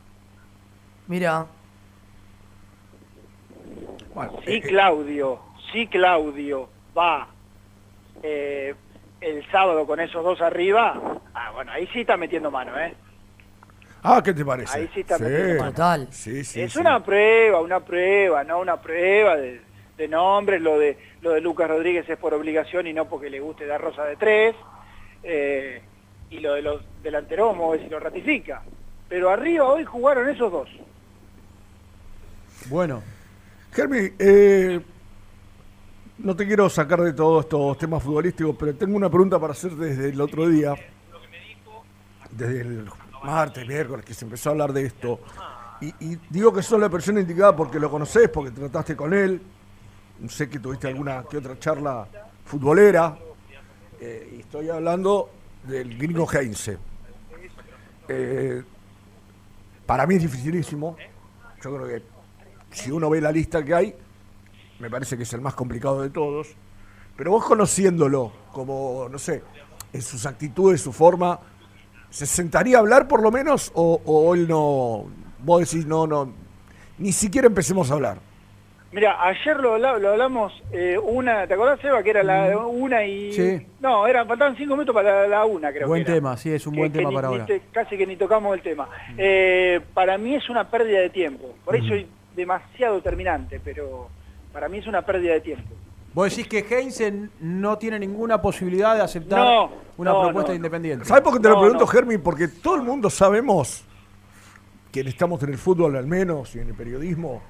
Mira, Sí, Claudio, sí, Claudio, va eh, el sábado con esos dos arriba. Ah, bueno, ahí sí está metiendo mano, ¿eh? Ah, ¿qué te parece? Ahí sí está metiendo mano. Total. Sí, sí, es sí. una prueba, una prueba, no una prueba de, de nombres. Lo de lo de Lucas Rodríguez es por obligación y no porque le guste dar rosa de tres. Eh, y lo de los delanteros, vamos a ver si lo ratifica. Pero arriba hoy jugaron esos dos. Bueno, Germi, eh, no te quiero sacar de todos estos temas futbolísticos, pero tengo una pregunta para hacer desde el otro día, desde el martes, miércoles, que se empezó a hablar de esto. Y, y digo que sos la persona indicada porque lo conocés, porque trataste con él. Sé que tuviste alguna que otra charla futbolera. eh, estoy hablando del gringo Heinze. Eh, para mí es dificilísimo. Yo creo que si uno ve la lista que hay, me parece que es el más complicado de todos. Pero vos conociéndolo, como, no sé, en sus actitudes, su forma, ¿se sentaría a hablar por lo menos? ¿O, o él no, vos decís, no, no, ni siquiera empecemos a hablar? Mira, ayer lo, habla- lo hablamos eh, una, ¿te acordás, Eva? Que era la una y... Mm. Sí. No, eran, faltaban cinco minutos para la, la una, creo buen que era. tema, sí, es un Que- buen que tema ni- para ni ahora. te- casi que ni tocamos el tema. Eh, para mí es una pérdida de tiempo. Por ahí Ujú. soy demasiado terminante, pero para mí es una pérdida de tiempo. Vos decís que Heinze no tiene ninguna posibilidad de aceptar No, una no, propuesta no, de no. independiente. ¿Sabes por qué te lo pregunto, no. Germi? Porque todo el mundo sabemos, quienes estamos en el fútbol al menos y en el periodismo,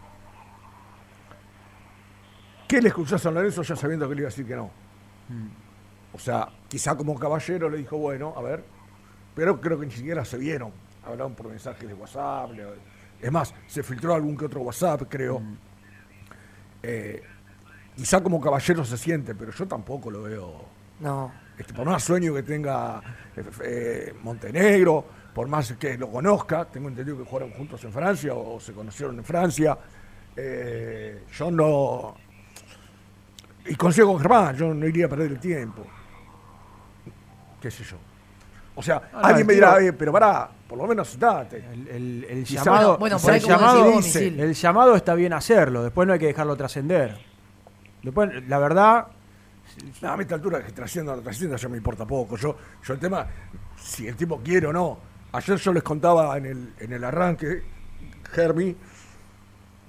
que le escuchó a San Lorenzo ya sabiendo que le iba a decir que no. O sea, quizá como caballero le dijo, bueno, a ver, pero creo que ni siquiera se vieron. Hablaron por mensajes de WhatsApp. Es más, se filtró algún que otro WhatsApp, creo. Eh, quizá como caballero se siente, pero yo tampoco lo veo. no. Este, por más sueño que tenga eh, eh, Montenegro, por más que lo conozca, tengo entendido que jugaron juntos en Francia o, se conocieron en Francia. eh, yo no. Y consigo con Germán, yo no iría a perder el tiempo. ¿Qué sé yo? O sea, no, alguien el me dirá, tiro- eh, pero pará, por lo menos sentate. El, el- el llamado, bueno, el por ahí como llamado dice, el llamado está bien hacerlo, después no hay que dejarlo trascender. Después, la verdad, No, a mí a esta altura que trascienda o no trascienda ya me importa poco. Yo, yo el tema, si el tipo quiere o no. Ayer yo les contaba en el, en el arranque, Germi,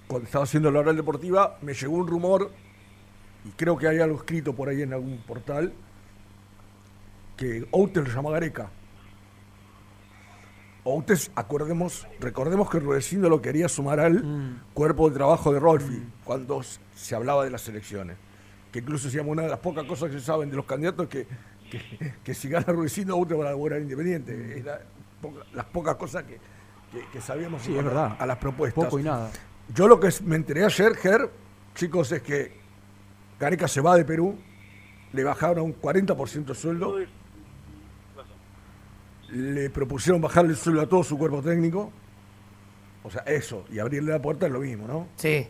cuando estaba haciendo la oral deportiva, me llegó un rumor, y creo que hay algo escrito por ahí en algún portal, que Outes lo llama Gareca. Outes, acordemos, recordemos que Rudecindo lo quería sumar al cuerpo de trabajo de Rolfi cuando s- se hablaba de las elecciones. Que incluso se llama una de las pocas cosas que se saben de los candidatos que, que, que si gana Rudecindo, Outes va a lograr independiente. Es la poca- las pocas cosas que, que- que sabíamos Sí, es verdad. a las propuestas. poco y nada. Yo lo que me enteré ayer, Ger, chicos, es que Gareca se va de Perú, le bajaron un 40% el sueldo, le propusieron bajarle el sueldo a todo su cuerpo técnico. O sea, eso, y abrirle la puerta es lo mismo, ¿no? Sí.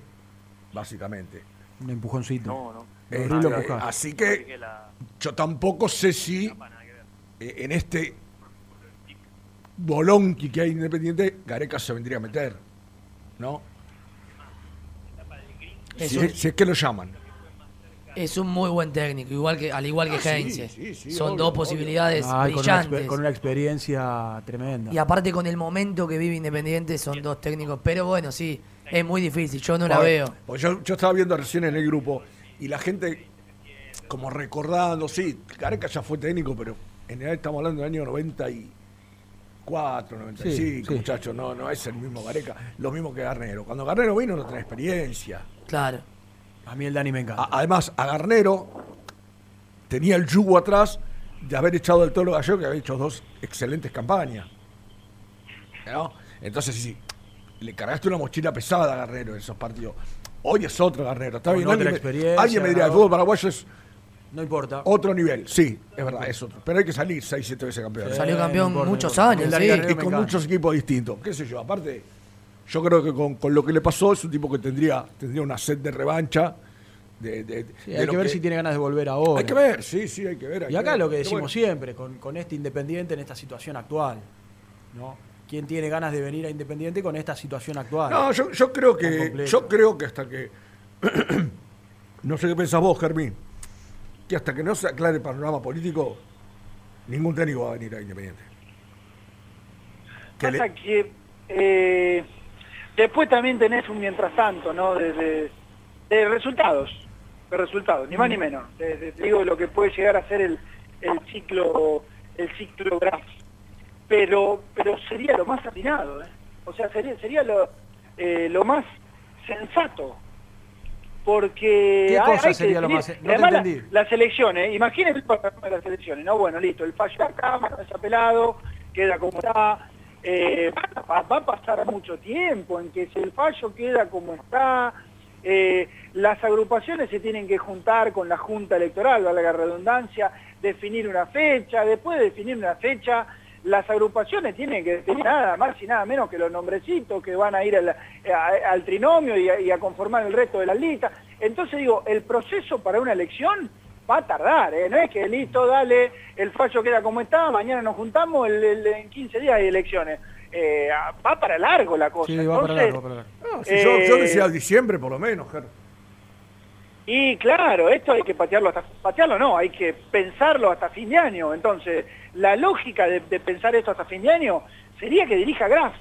Básicamente. un empujoncito. No, no. Eh, eh, así que yo tampoco sé si eh, en este bolonqui que hay independiente, Gareca se vendría a meter, ¿no? Es, si es que lo llaman. Es un muy buen técnico, igual que, al igual que Ah, sí, Heinze. sí, sí, Son obvio, dos posibilidades Ay, con, una exper- brillantes. con una experiencia tremenda. Y aparte con el momento que vive Independiente son dos técnicos. Pero bueno, sí, es muy difícil. Yo no la veo. yo, yo estaba viendo recién en el grupo y la gente como recordando, sí, Gareca ya fue técnico, pero en realidad estamos hablando del año 90 y 94, 95, Sí, sí. muchachos, no, no es el mismo Gareca, lo mismo que Garnero. Cuando Garnero vino no tenía experiencia. Claro. A mí el Dani me encanta. A- además, a Garnero tenía el yugo atrás de haber echado el toro gallego que había hecho dos excelentes campañas. ¿No? Entonces, sí, le cargaste una mochila pesada a Garnero en esos partidos. Hoy es otro Garnero, está bien. alguien me- experiencia, alguien me dirá, el fútbol paraguayo es No importa. otro nivel. Sí, es verdad, es otro. Pero hay que salir 6, 7 veces campeón. Salió campeón no importa, muchos no años, El Dani sí. Y con muchos equipos distintos. ¿Qué sé yo? Aparte, yo creo que con, con lo que le pasó es un tipo que tendría, tendría una sed de revancha. De, de- Sí, de hay que ver si tiene ganas de volver ahora. Hay que ver, sí, sí, hay que ver. hay Y acá ver. lo que decimos bueno. siempre, con, con este Independiente en esta situación actual. ¿no? ¿Quién tiene ganas de venir a Independiente con esta situación actual? No, yo, yo creo que yo creo que hasta que no sé qué pensás vos, Germín, que hasta que no se aclare el panorama político, ningún técnico va a venir a Independiente. Que le- que eh, después también tenés un mientras tanto, ¿no? De, de- de resultados, de resultados, ni más ni menos. De- de- digo lo que puede llegar a ser el, el ciclo, el ciclo Graf. Pero, pero sería lo más atinado, ¿eh? O sea, sería, sería lo, eh, lo más sensato. Porque ¿Qué hay- cosa hay sería lo más- no te la- las elecciones, imagínense el panorama de las elecciones, ¿no? Bueno, listo, el fallo acá, está pelado, queda como está. Eh, va, a pasar mucho tiempo en que si el fallo queda como está, eh, las agrupaciones se tienen que juntar con la Junta Electoral, valga la redundancia, definir una fecha, después de definir una fecha, las agrupaciones tienen que definir nada más y nada menos que los nombrecitos que van a ir al, trinomio y a, y a conformar el resto de las listas. Entonces digo, el proceso para una elección va a tardar, ¿eh? no es que listo, dale, el fallo queda como está, mañana nos juntamos, el- el- en 15 días hay elecciones. Eh, va para largo la cosa. Sí, va para Entonces, largo, va para largo. No, si yo, yo eh, decía diciembre por lo menos, Ger. Y claro, esto hay que patearlo hasta, patearlo no, hay que pensarlo hasta fin de año. Entonces, la lógica de, de pensar esto hasta fin de año sería que dirija Graf.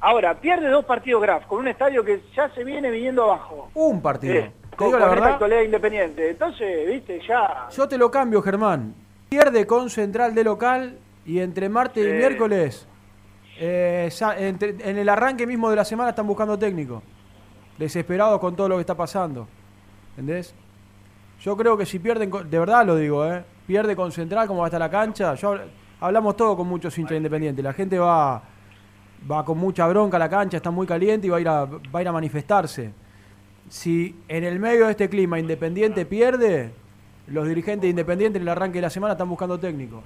Ahora, pierde dos partidos Graf con un estadio que ya se viene viniendo abajo. Un partido. Eh, Te digo la con verdad, actualidad independiente. Entonces, viste, ya... yo te lo cambio, Germán. Pierde con Central de local y entre martes y miércoles, eh, entre- en el arranque mismo de la semana están buscando técnico. Desesperados con todo lo que está pasando. ¿Entendés? Yo creo que si pierden, de verdad lo digo, ¿eh? Pierde con Central, como va a estar la cancha. Yo, hablamos todo con muchos hinchas independientes. La gente va, va con mucha bronca a la cancha, está muy caliente y va a ir a, va a, ir a manifestarse. Si en el medio de este clima Independiente pierde, los dirigentes de Independiente en el arranque de la semana están buscando técnico.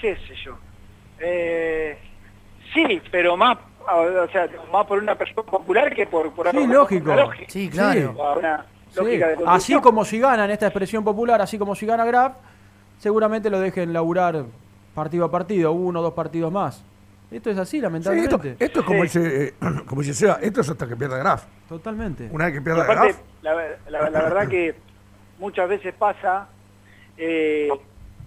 qué sé yo. Eh, sí, pero más, o sea, más por una persona popular que por, por Sí, lógico. lógica. Sí, claro. Por una Sí. lógica de Así como si ganan esta expresión popular, así como si gana Graf, seguramente lo dejen laburar partido a partido, uno o dos partidos más. Esto es así, Sí, esto, lamentablemente. esto es como dice, eh, como dice Seba, esto es hasta que pierda Graf. Totalmente. Una vez que pierda Aparte, Graf, la, la- la verdad que muchas veces pasa, eh,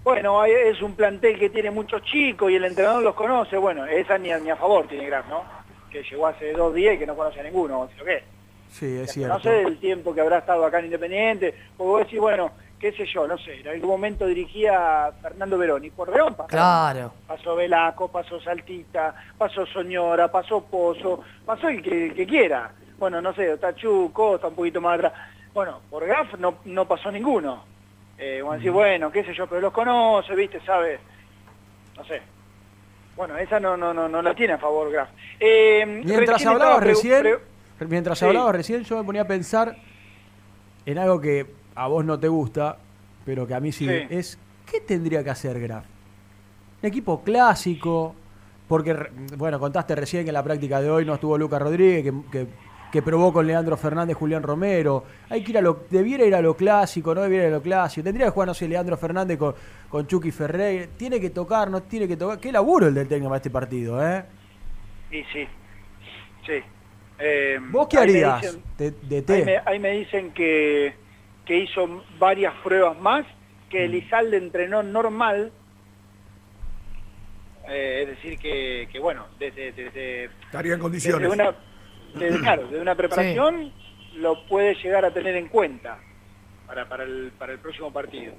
bueno, hay- es un plantel que tiene muchos chicos y el entrenador los conoce, bueno, esa ni a, ni a favor tiene Graf, ¿no? Que llegó hace dos días y que no conoce a ninguno, o sea, ¿qué? Sí, es No cierto. sé el tiempo que habrá estado acá en Independiente, porque vos decís, bueno, qué sé yo, no sé, en algún momento dirigía a Fernando Veroni, por Verón pasó. Claro. Pasó Velasco, pasó Saltita, pasó Soñora, pasó Pozo, pasó el que, el que quiera. Bueno, no sé, Tachú, Costa, un poquito más atrás. Bueno, por Graf no, no pasó ninguno. Eh, vos decís, bueno, qué sé yo, pero los conoce, viste, sabe, no sé. Bueno, esa no, no, no, no la tiene a favor Graf. Eh, Mientras recién hablabas recién, mientras Sí. hablabas recién, yo me ponía a pensar en algo que a vos no te gusta, pero que a mí sí, Sí. es ¿qué tendría que hacer Graf? Un equipo clásico, porque, bueno, contaste recién que en la práctica de hoy no estuvo Lucas Rodríguez, que, que, que probó con Leandro Fernández, Julián Romero. Hay que ir a lo, debiera ir a lo clásico, no debiera ir a lo clásico. Tendría que jugar, no sé, Leandro Fernández con, con Chucky Ferreira. Tiene que tocar, no tiene que tocar. Qué laburo el del técnico para este partido, ¿eh? Y sí, sí. Eh, ¿Vos qué ahí me harías dicen- de, de Ahí té? me, ahí me dicen que, que hizo varias pruebas más, que Mm. Elizalde entrenó normal, eh, es decir, que, que bueno, desde, desde, estaría en condiciones. desde una, desde, claro, una preparación lo puede llegar a tener en cuenta para, para, el, para el próximo partido.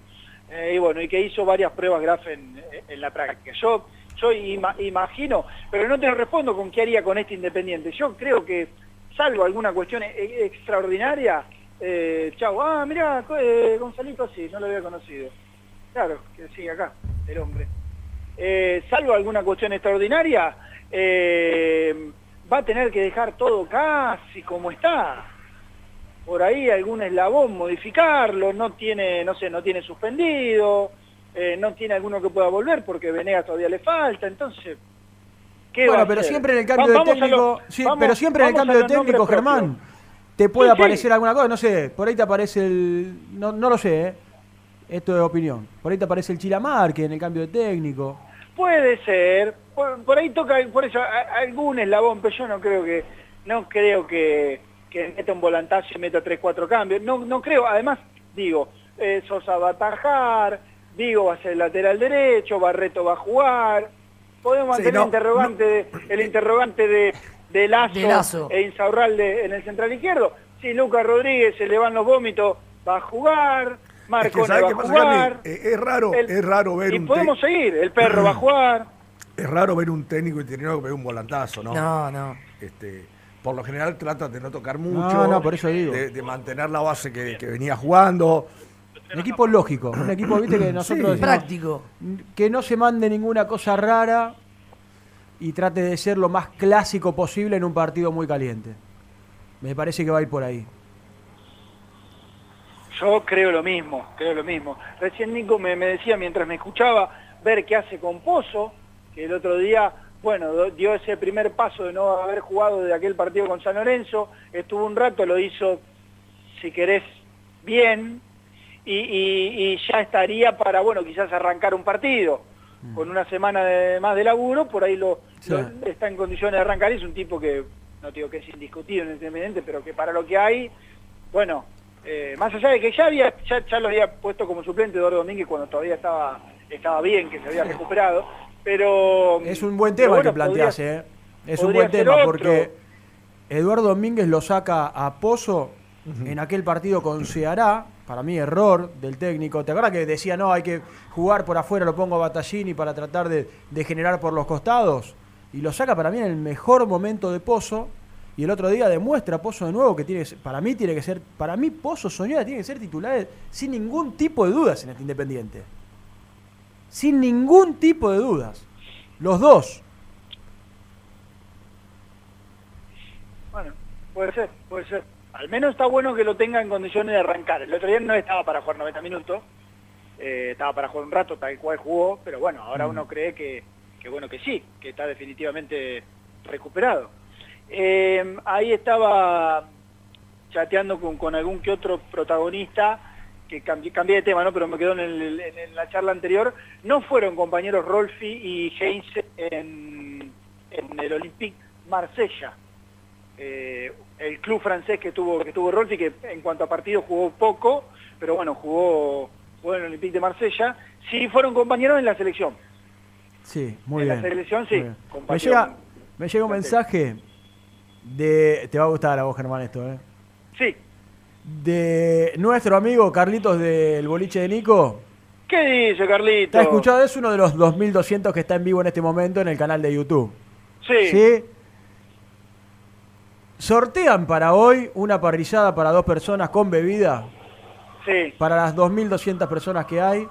Eh, y bueno, y que hizo varias pruebas Graf en, en la práctica. Yo, yo ima- imagino, pero no te lo respondo con qué haría con este Independiente. Yo creo que, salvo alguna cuestión e- extraordinaria, eh, chau, ah, mirá, eh, Gonzalito sí, no lo había conocido. Claro, que sigue acá, el hombre. Eh, salvo alguna cuestión extraordinaria, eh, va a tener que dejar todo casi como está. Por ahí algún eslabón modificarlo, no tiene, no sé, no tiene suspendido, eh, no tiene alguno que pueda volver porque Venegas todavía le falta, entonces... ¿qué va Bueno, a pero siempre en el cambio Va- de técnico, sí, pero siempre en el cambio de técnico. Germán, te puede Sí, sí. aparecer alguna cosa, no sé, por ahí te aparece el, no, no lo sé, ¿eh? esto es opinión, por ahí te aparece el Chilamarque en el cambio de técnico. Puede ser, por, por ahí toca, por eso a- algún eslabón, pero yo no creo que, no creo que, que meta un volantazo y meta tres, cuatro cambios. No, no creo, además, digo, eh, Sosa va a atajar, Digo va a ser lateral derecho, Barreto va a jugar. Podemos Sí, mantener no, el interrogante, de, el interrogante de, de Lazo, De Lazo. e Insaurralde en el central izquierdo. Si Lucas Rodríguez se le van los vómitos, va a jugar. Es Marcone que, ¿sabes va qué a pasa, jugar. Carly? Eh, es raro, El- es raro ver y un podemos seguir. El perro va a jugar. es raro ver un técnico interino que pegue un volantazo, ¿no? No, no. Este, por lo general trata de no tocar mucho. No, no, por eso digo. De, de mantener la base que, que venía jugando. Un equipo lógico, un equipo, viste, que nosotros Sí. decimos, Práctico. que no se mande ninguna cosa rara y trate de ser lo más clásico posible en un partido muy caliente. Me parece que va a ir por ahí. Yo creo lo mismo, creo lo mismo. Recién Nico me, decía mientras me escuchaba ver qué hace con Pozo, que el otro día, bueno, dio ese primer paso de no haber jugado de aquel partido con San Lorenzo, estuvo un rato, lo hizo, si querés, bien, y, y- y ya estaría para, bueno, quizás arrancar un partido. Con una semana de- más de laburo, por ahí lo, Sí. lo- está en condiciones de arrancar, y es un tipo que, no digo que es indiscutido en Independiente, pero que para lo que hay, bueno, eh, más allá de que ya había ya, ya lo había puesto como suplente Eduardo Domínguez cuando todavía estaba estaba bien, que se había recuperado, pero... Es un buen tema bueno, que planteas, ¿eh? Es un buen tema otro. porque Eduardo Domínguez lo saca a Pozo en aquel partido con Ceará. Para mí, error del técnico. ¿Te acuerdas que decía, no, hay que jugar por afuera, lo pongo a Battaglini para tratar de, de generar por los costados? Y lo saca para mí en el mejor momento de Pozo. Y el otro día demuestra Pozo de nuevo que tiene para mí tiene que ser, para mí Pozo Soñora tiene que ser titular sin ningún tipo de dudas en este Independiente. Sin ningún tipo de dudas. Los dos. Bueno, puede ser, puede ser. Al menos está bueno que lo tenga en condiciones de arrancar. El otro día no estaba para jugar 90 minutos, eh, estaba para jugar un rato, tal cual jugó, pero bueno, ahora Mm. uno cree que, que bueno que sí, que está definitivamente recuperado. Eh, ahí estaba chateando con, con algún que otro protagonista, que cambié, cambié de tema, ¿no? pero me quedó en, el- en- en la charla anterior, no fueron compañeros Rolfi y en, en el Olympique Marsella eh, el club francés que tuvo que tuvo Rolfi, que en cuanto a partidos jugó poco, pero bueno, jugó, jugó en el Olympique de Marsella, sí fueron compañeros en la selección. Sí, muy En la bien. selección, sí, bien. Me llega, me llega un mensaje de. Te va a gustar a vos, Germán, esto, ¿eh? Sí. De nuestro amigo Carlitos del boliche de Nico. ¿Qué dice Carlito? ¿Te has escuchado? Es uno de los 2200 que está en vivo en este momento en el canal de YouTube. Sí. ¿Sí? Sortean para hoy una parrillada para dos personas con bebida. Sí. Para las 2200 personas que hay.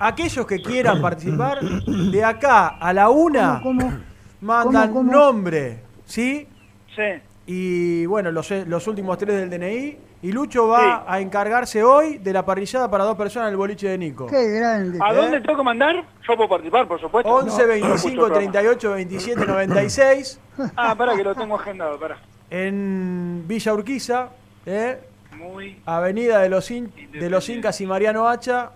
Aquellos que quieran participar, de acá a la una, mandan ¿Cómo, cómo? nombre, ¿sí? Sí. Y bueno, los, los últimos tres del DNI. Y Lucho va a encargarse hoy de la parrillada para dos personas en el boliche de Nico. grande. ¿A dónde tengo que mandar? Yo puedo participar, por supuesto. 11 No, 25 escucho el programa. 38 27 96 Ah, para que lo tengo agendado, para. en Villa Urquiza, ¿eh? Muy. Avenida de los, In- de los Incas y Mariano Hacha.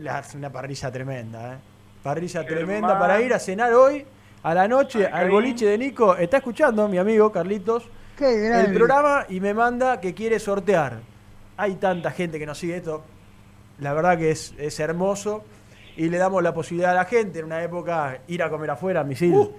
La- una parrilla tremenda, ¿eh? Parrilla tremenda para ir a cenar hoy a la noche al boliche de Nico. Está escuchando mi amigo Carlitos el programa y me manda que quiere sortear. Hay tanta gente que nos sigue esto. La verdad que es, es hermoso. Y le damos la posibilidad a la gente en una época ir a comer afuera, misil.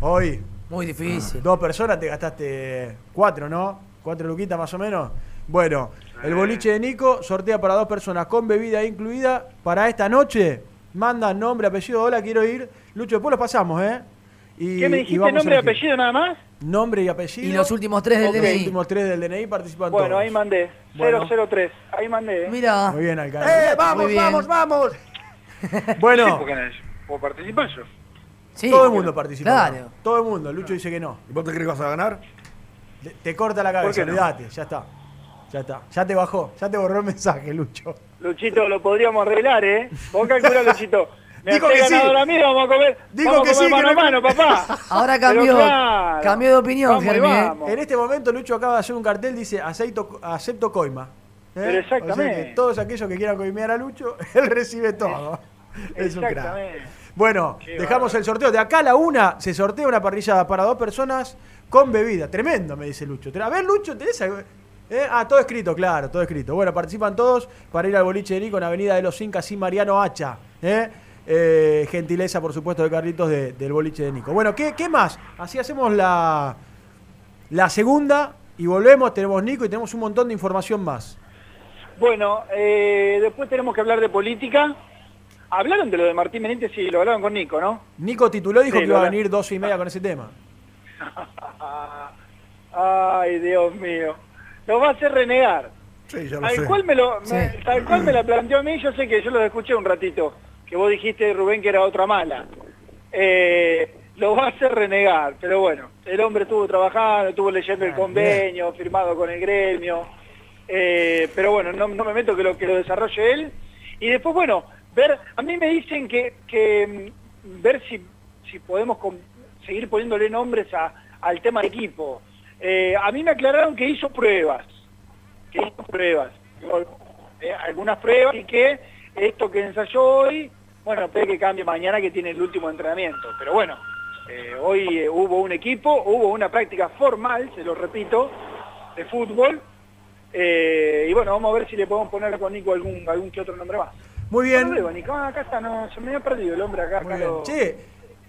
Hoy. Muy difícil. Dos personas te gastaste cuatro, ¿no? Cuatro luquitas más o menos. Bueno, el boliche de Nico sortea para dos personas con bebida incluida para esta noche. Manda nombre, apellido, hola, quiero ir. Lucho, después lo pasamos, ¿eh? Y, ¿Qué me dijiste? ¿Nombre y elegir. apellido nada más? Nombre y apellido. Y los últimos tres del Ok. DNI. Los últimos tres del DNI participan Bueno, todos. ahí mandé. Bueno. 003. Ahí mandé. ¿eh? Mira. Muy bien, ¡Eh, alcalde. vamos, Muy bien. vamos, vamos! Bueno, Sí, porque no ¿Puedo participar yo? Sí, todo el mundo participa. Claro. Todo el mundo. Lucho dice que no. ¿Y vos te crees que vas a ganar? Te, te corta la ¿Por cabeza, no? olvídate, ya está. Ya está. Ya te bajó, ya te borró el mensaje, Lucho. Luchito, lo podríamos arreglar, ¿eh? Vos calculá, Luchito. Me Digo que sí. ganador a mí, vamos a comer, Digo vamos que a comer sí, mano que a no- mano, papá. Ahora cambió, claro. cambió de opinión, Germi. ¿eh? En este momento Lucho acaba de hacer un cartel, dice acepto, acepto coima. ¿Eh? Pero exactamente. O sea que todos aquellos que quieran coimear a Lucho, él recibe todo. Es un crack. Exactamente. Bueno, Qué dejamos el sorteo. De acá a la una se sortea una parrilla para dos personas con bebida. Tremendo, me dice Lucho. A ver, Lucho, ¿tenés algo? ¿Eh? Ah, todo escrito, claro, todo escrito. Bueno, participan todos para ir al boliche de Nico en Avenida de los Incas y Mariano Hacha. ¿eh? Eh, gentileza, por supuesto, de Carlitos de- del boliche de Nico. Bueno, ¿qué, qué más? Así hacemos la, la segunda y volvemos. Tenemos Nico y tenemos un montón de información más. Bueno, eh, después tenemos que hablar de política. ¿Hablaron de lo de Martín Benítez? Sí, lo hablaron con Nico, ¿no? Nico tituló, dijo Sí, que iba a venir dos y media con ese tema. Ay, Dios mío. Lo va a hacer renegar. Sí, ya lo Tal sé. cual, me lo, me- Sí. tal cual me la planteó a mí, yo sé que yo lo escuché un ratito, que vos dijiste, Rubén, que era otra mala. Eh, lo va a hacer renegar, pero bueno, el hombre estuvo trabajando, estuvo leyendo el Ah, convenio, firmado con el gremio, eh, pero bueno, no, no me meto que lo, que lo desarrolle él. Y después, bueno, ver, a mí me dicen que, que mm, ver si, si podemos con- seguir poniéndole nombres a- al tema de equipo. Eh, a mí me aclararon que hizo pruebas, que hizo pruebas, algunas pruebas y que esto que ensayó hoy, bueno, puede que cambie mañana que tiene el último entrenamiento, pero bueno, eh, hoy eh, hubo un equipo, hubo una práctica formal, se lo repito, de fútbol, eh, y bueno, vamos a ver si le podemos poner con Nico algún, algún que otro nombre más. Muy No bien. veo, Nico, Ah, acá está, no, se me había perdido el hombre acá. Muy acá bien. lo- Che,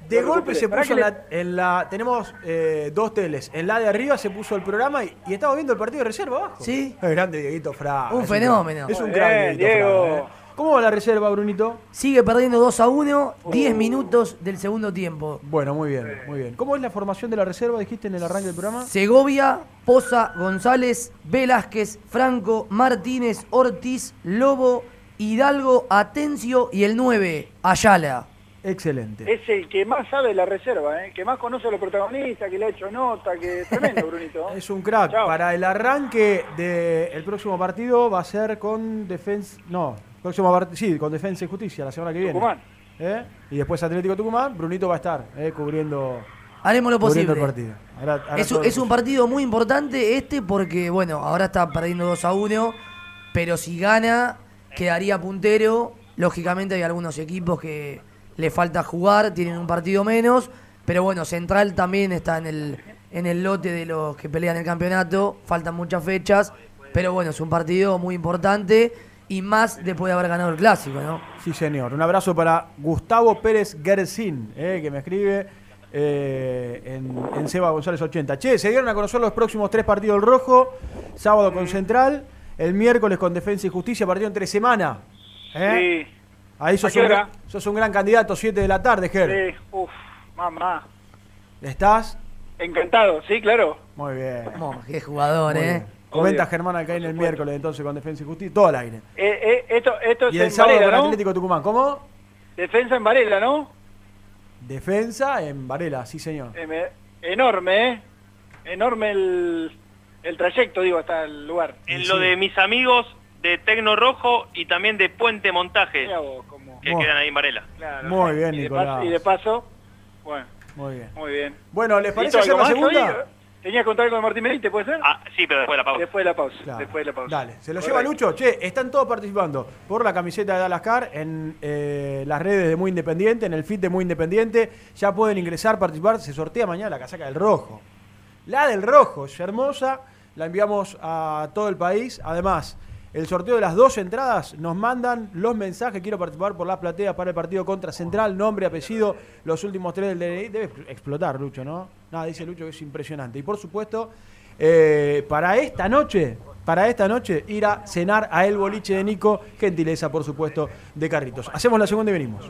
de golpe se puso en le- la, en la- Tenemos eh, dos teles. En la de arriba se puso el programa y, y estamos viendo el partido de reserva abajo. Sí. Es grande Dieguito Fra. Un es fenómeno. Es un Fra, Diego. ¿eh? ¿Cómo va la reserva, Brunito? Sigue perdiendo 2 a 1, 10 minutos del segundo tiempo. Bueno, muy bien, muy bien. ¿Cómo es la formación de la reserva, dijiste en el arranque del programa? Segovia, Poza, González, Velázquez, Franco, Martínez, Ortiz, Lobo, Hidalgo, Atencio y el 9, Ayala. Excelente. Es el que más sabe de la reserva, ¿eh? que más conoce a los protagonistas, que le ha hecho nota, que es tremendo, Brunito. Es un crack. Chao. Para el arranque del próximo partido va a ser con Defensa. No, próximo part- sí, con Defensa y Justicia la semana que viene. Tucumán. ¿Eh? Y después Atlético Tucumán, Brunito va a estar eh, cubriendo, Haremos lo cubriendo posible. el partido. Ahora- ahora Es, es un partido muy importante este porque, bueno, ahora está perdiendo 2 a 1, pero si gana, quedaría puntero. Lógicamente hay algunos equipos que le falta jugar, tienen un partido menos, pero bueno, Central también está en el, en el lote de los que pelean el campeonato, faltan muchas fechas, pero bueno, es un partido muy importante y más después de haber ganado el clásico, ¿no? Sí, señor. Un abrazo para Gustavo Pérez Gersin, eh, que me escribe eh, en, en Seba González 80. Che, se dieron a conocer los próximos tres partidos del Rojo. Sábado con Central, el miércoles con Defensa y Justicia, partido entre semana. ¿eh? Sí. Ahí ¿A sos un, gran- sos un gran candidato, 7 de la tarde, Ger. Sí, uf, mamá. ¿Estás? Encantado, sí, claro. Muy bien. Oh, qué jugador, Muy ¿eh? bien. Comenta. Germán acá en el miércoles, entonces con Defensa y Justicia, todo al aire. Eh, eh, esto, esto es Y el en sábado Varela, con ¿no? Atlético Tucumán. ¿Cómo? Defensa en Varela, ¿no? Defensa en Varela, sí, señor. Eh, me- enorme, ¿eh? Enorme el, el trayecto, digo, hasta el lugar. En lo de mis amigos de Tecno Rojo y también de Puente Montaje, vos, cómo- que quedan ahí en Varela. Claro. Muy bien, y de, Nicolás. paso, y de paso, bueno, Muy bien. muy bien. Bueno, ¿les parece ¿Listo, hacer la segunda? hoy? ¿Tenías que contar algo de Martín Benítez, puede ser? Ah, sí, pero después de la pausa. Después de la pausa. Claro. Después de la pausa. Dale, se lo Correcto. lleva Lucho. Che, están todos participando por la camiseta de Dallas Car en eh, las redes de Muy Independiente, en el feed de Muy Independiente. Ya pueden ingresar, participar. Se sortea mañana la casaca del rojo. La del rojo es hermosa. La enviamos a todo el país. Además, el sorteo de las dos entradas nos mandan los mensajes. Quiero participar por las plateas para el partido contra Central. Nombre, apellido, los últimos tres del DNI. Debe explotar, Lucho, ¿no? Nada, dice Lucho que es impresionante. Y por supuesto, eh, para esta noche, para esta noche, ir a cenar a El Boliche de Nico, gentileza, por supuesto, de Carritos. Hacemos la segunda y venimos.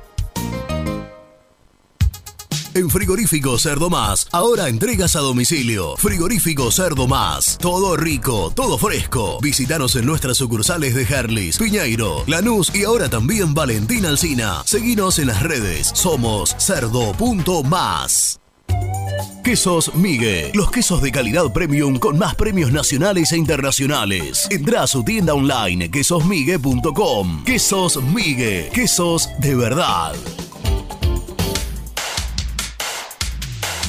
En Frigorífico Cerdo Más, ahora entregas a domicilio. Frigorífico Cerdo Más, todo rico, todo fresco. Visítanos en nuestras sucursales de Herlis, Piñeiro, Lanús y ahora también Valentín Alcina. Seguinos en las redes, somos cerdo.más. Quesos Migue, los quesos de calidad premium con más premios nacionales e internacionales. Entra a su tienda online quesosmigue.com. Quesos Migue, quesos de verdad.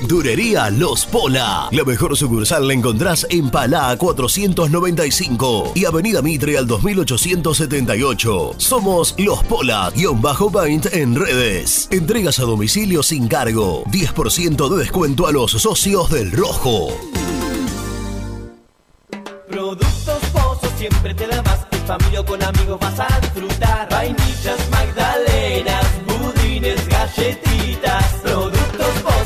Pinturería Los Pola. La mejor sucursal la encontrás en Palá 495 y Avenida Mitre al 2878. Somos Los Pola, guion bajo paint en redes. Entregas a domicilio sin cargo. 10% de descuento a los socios del Rojo. Productos Pozos siempre te da. En familia o con amigos vas a disfrutar. Vainillas, magdalenas, budines, galletitas. Productos Pozo.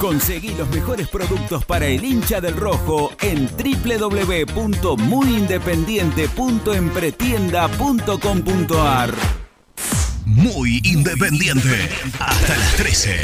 Conseguí los mejores productos para el hincha del rojo en www.muyindependiente.empretienda.com.ar. Muy independiente. Hasta las 13.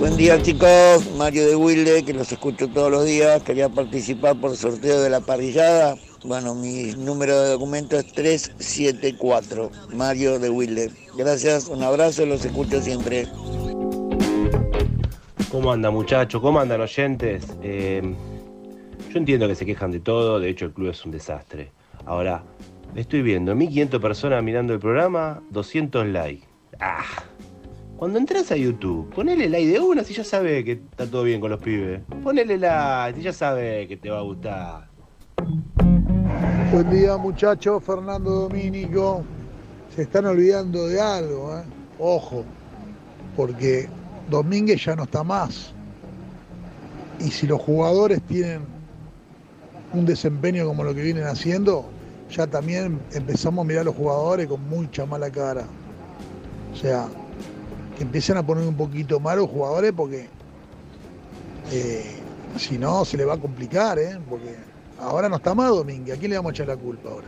Buen día chicos, Mario de Wilde, que los escucho todos los días. Quería participar por el sorteo de la parrillada. Bueno, mi número de documento es 374, Mario de Wilde. Gracias, un abrazo, los escucho siempre. ¿Cómo anda muchachos? ¿Cómo andan oyentes? Eh, yo entiendo que se quejan de todo, de hecho el club es un desastre. Ahora, estoy viendo 1500 personas mirando el programa, 200 likes. Ah, cuando entras a YouTube, ponele like de una si ya sabes que está todo bien con los pibes. Ponele like si ya sabes que te va a gustar. Buen día muchachos, Fernando Domínico. Se están olvidando de algo, ¿eh? ojo, porque Domínguez ya no está más. Y si los jugadores tienen un desempeño como lo que vienen haciendo, ya también empezamos a mirar a los jugadores con mucha mala cara. O sea, que empiecen a poner un poquito mal los jugadores porque eh, si no se le va a complicar, ¿eh? porque ahora no está más Domínguez, ¿a quién le vamos a echar la culpa ahora?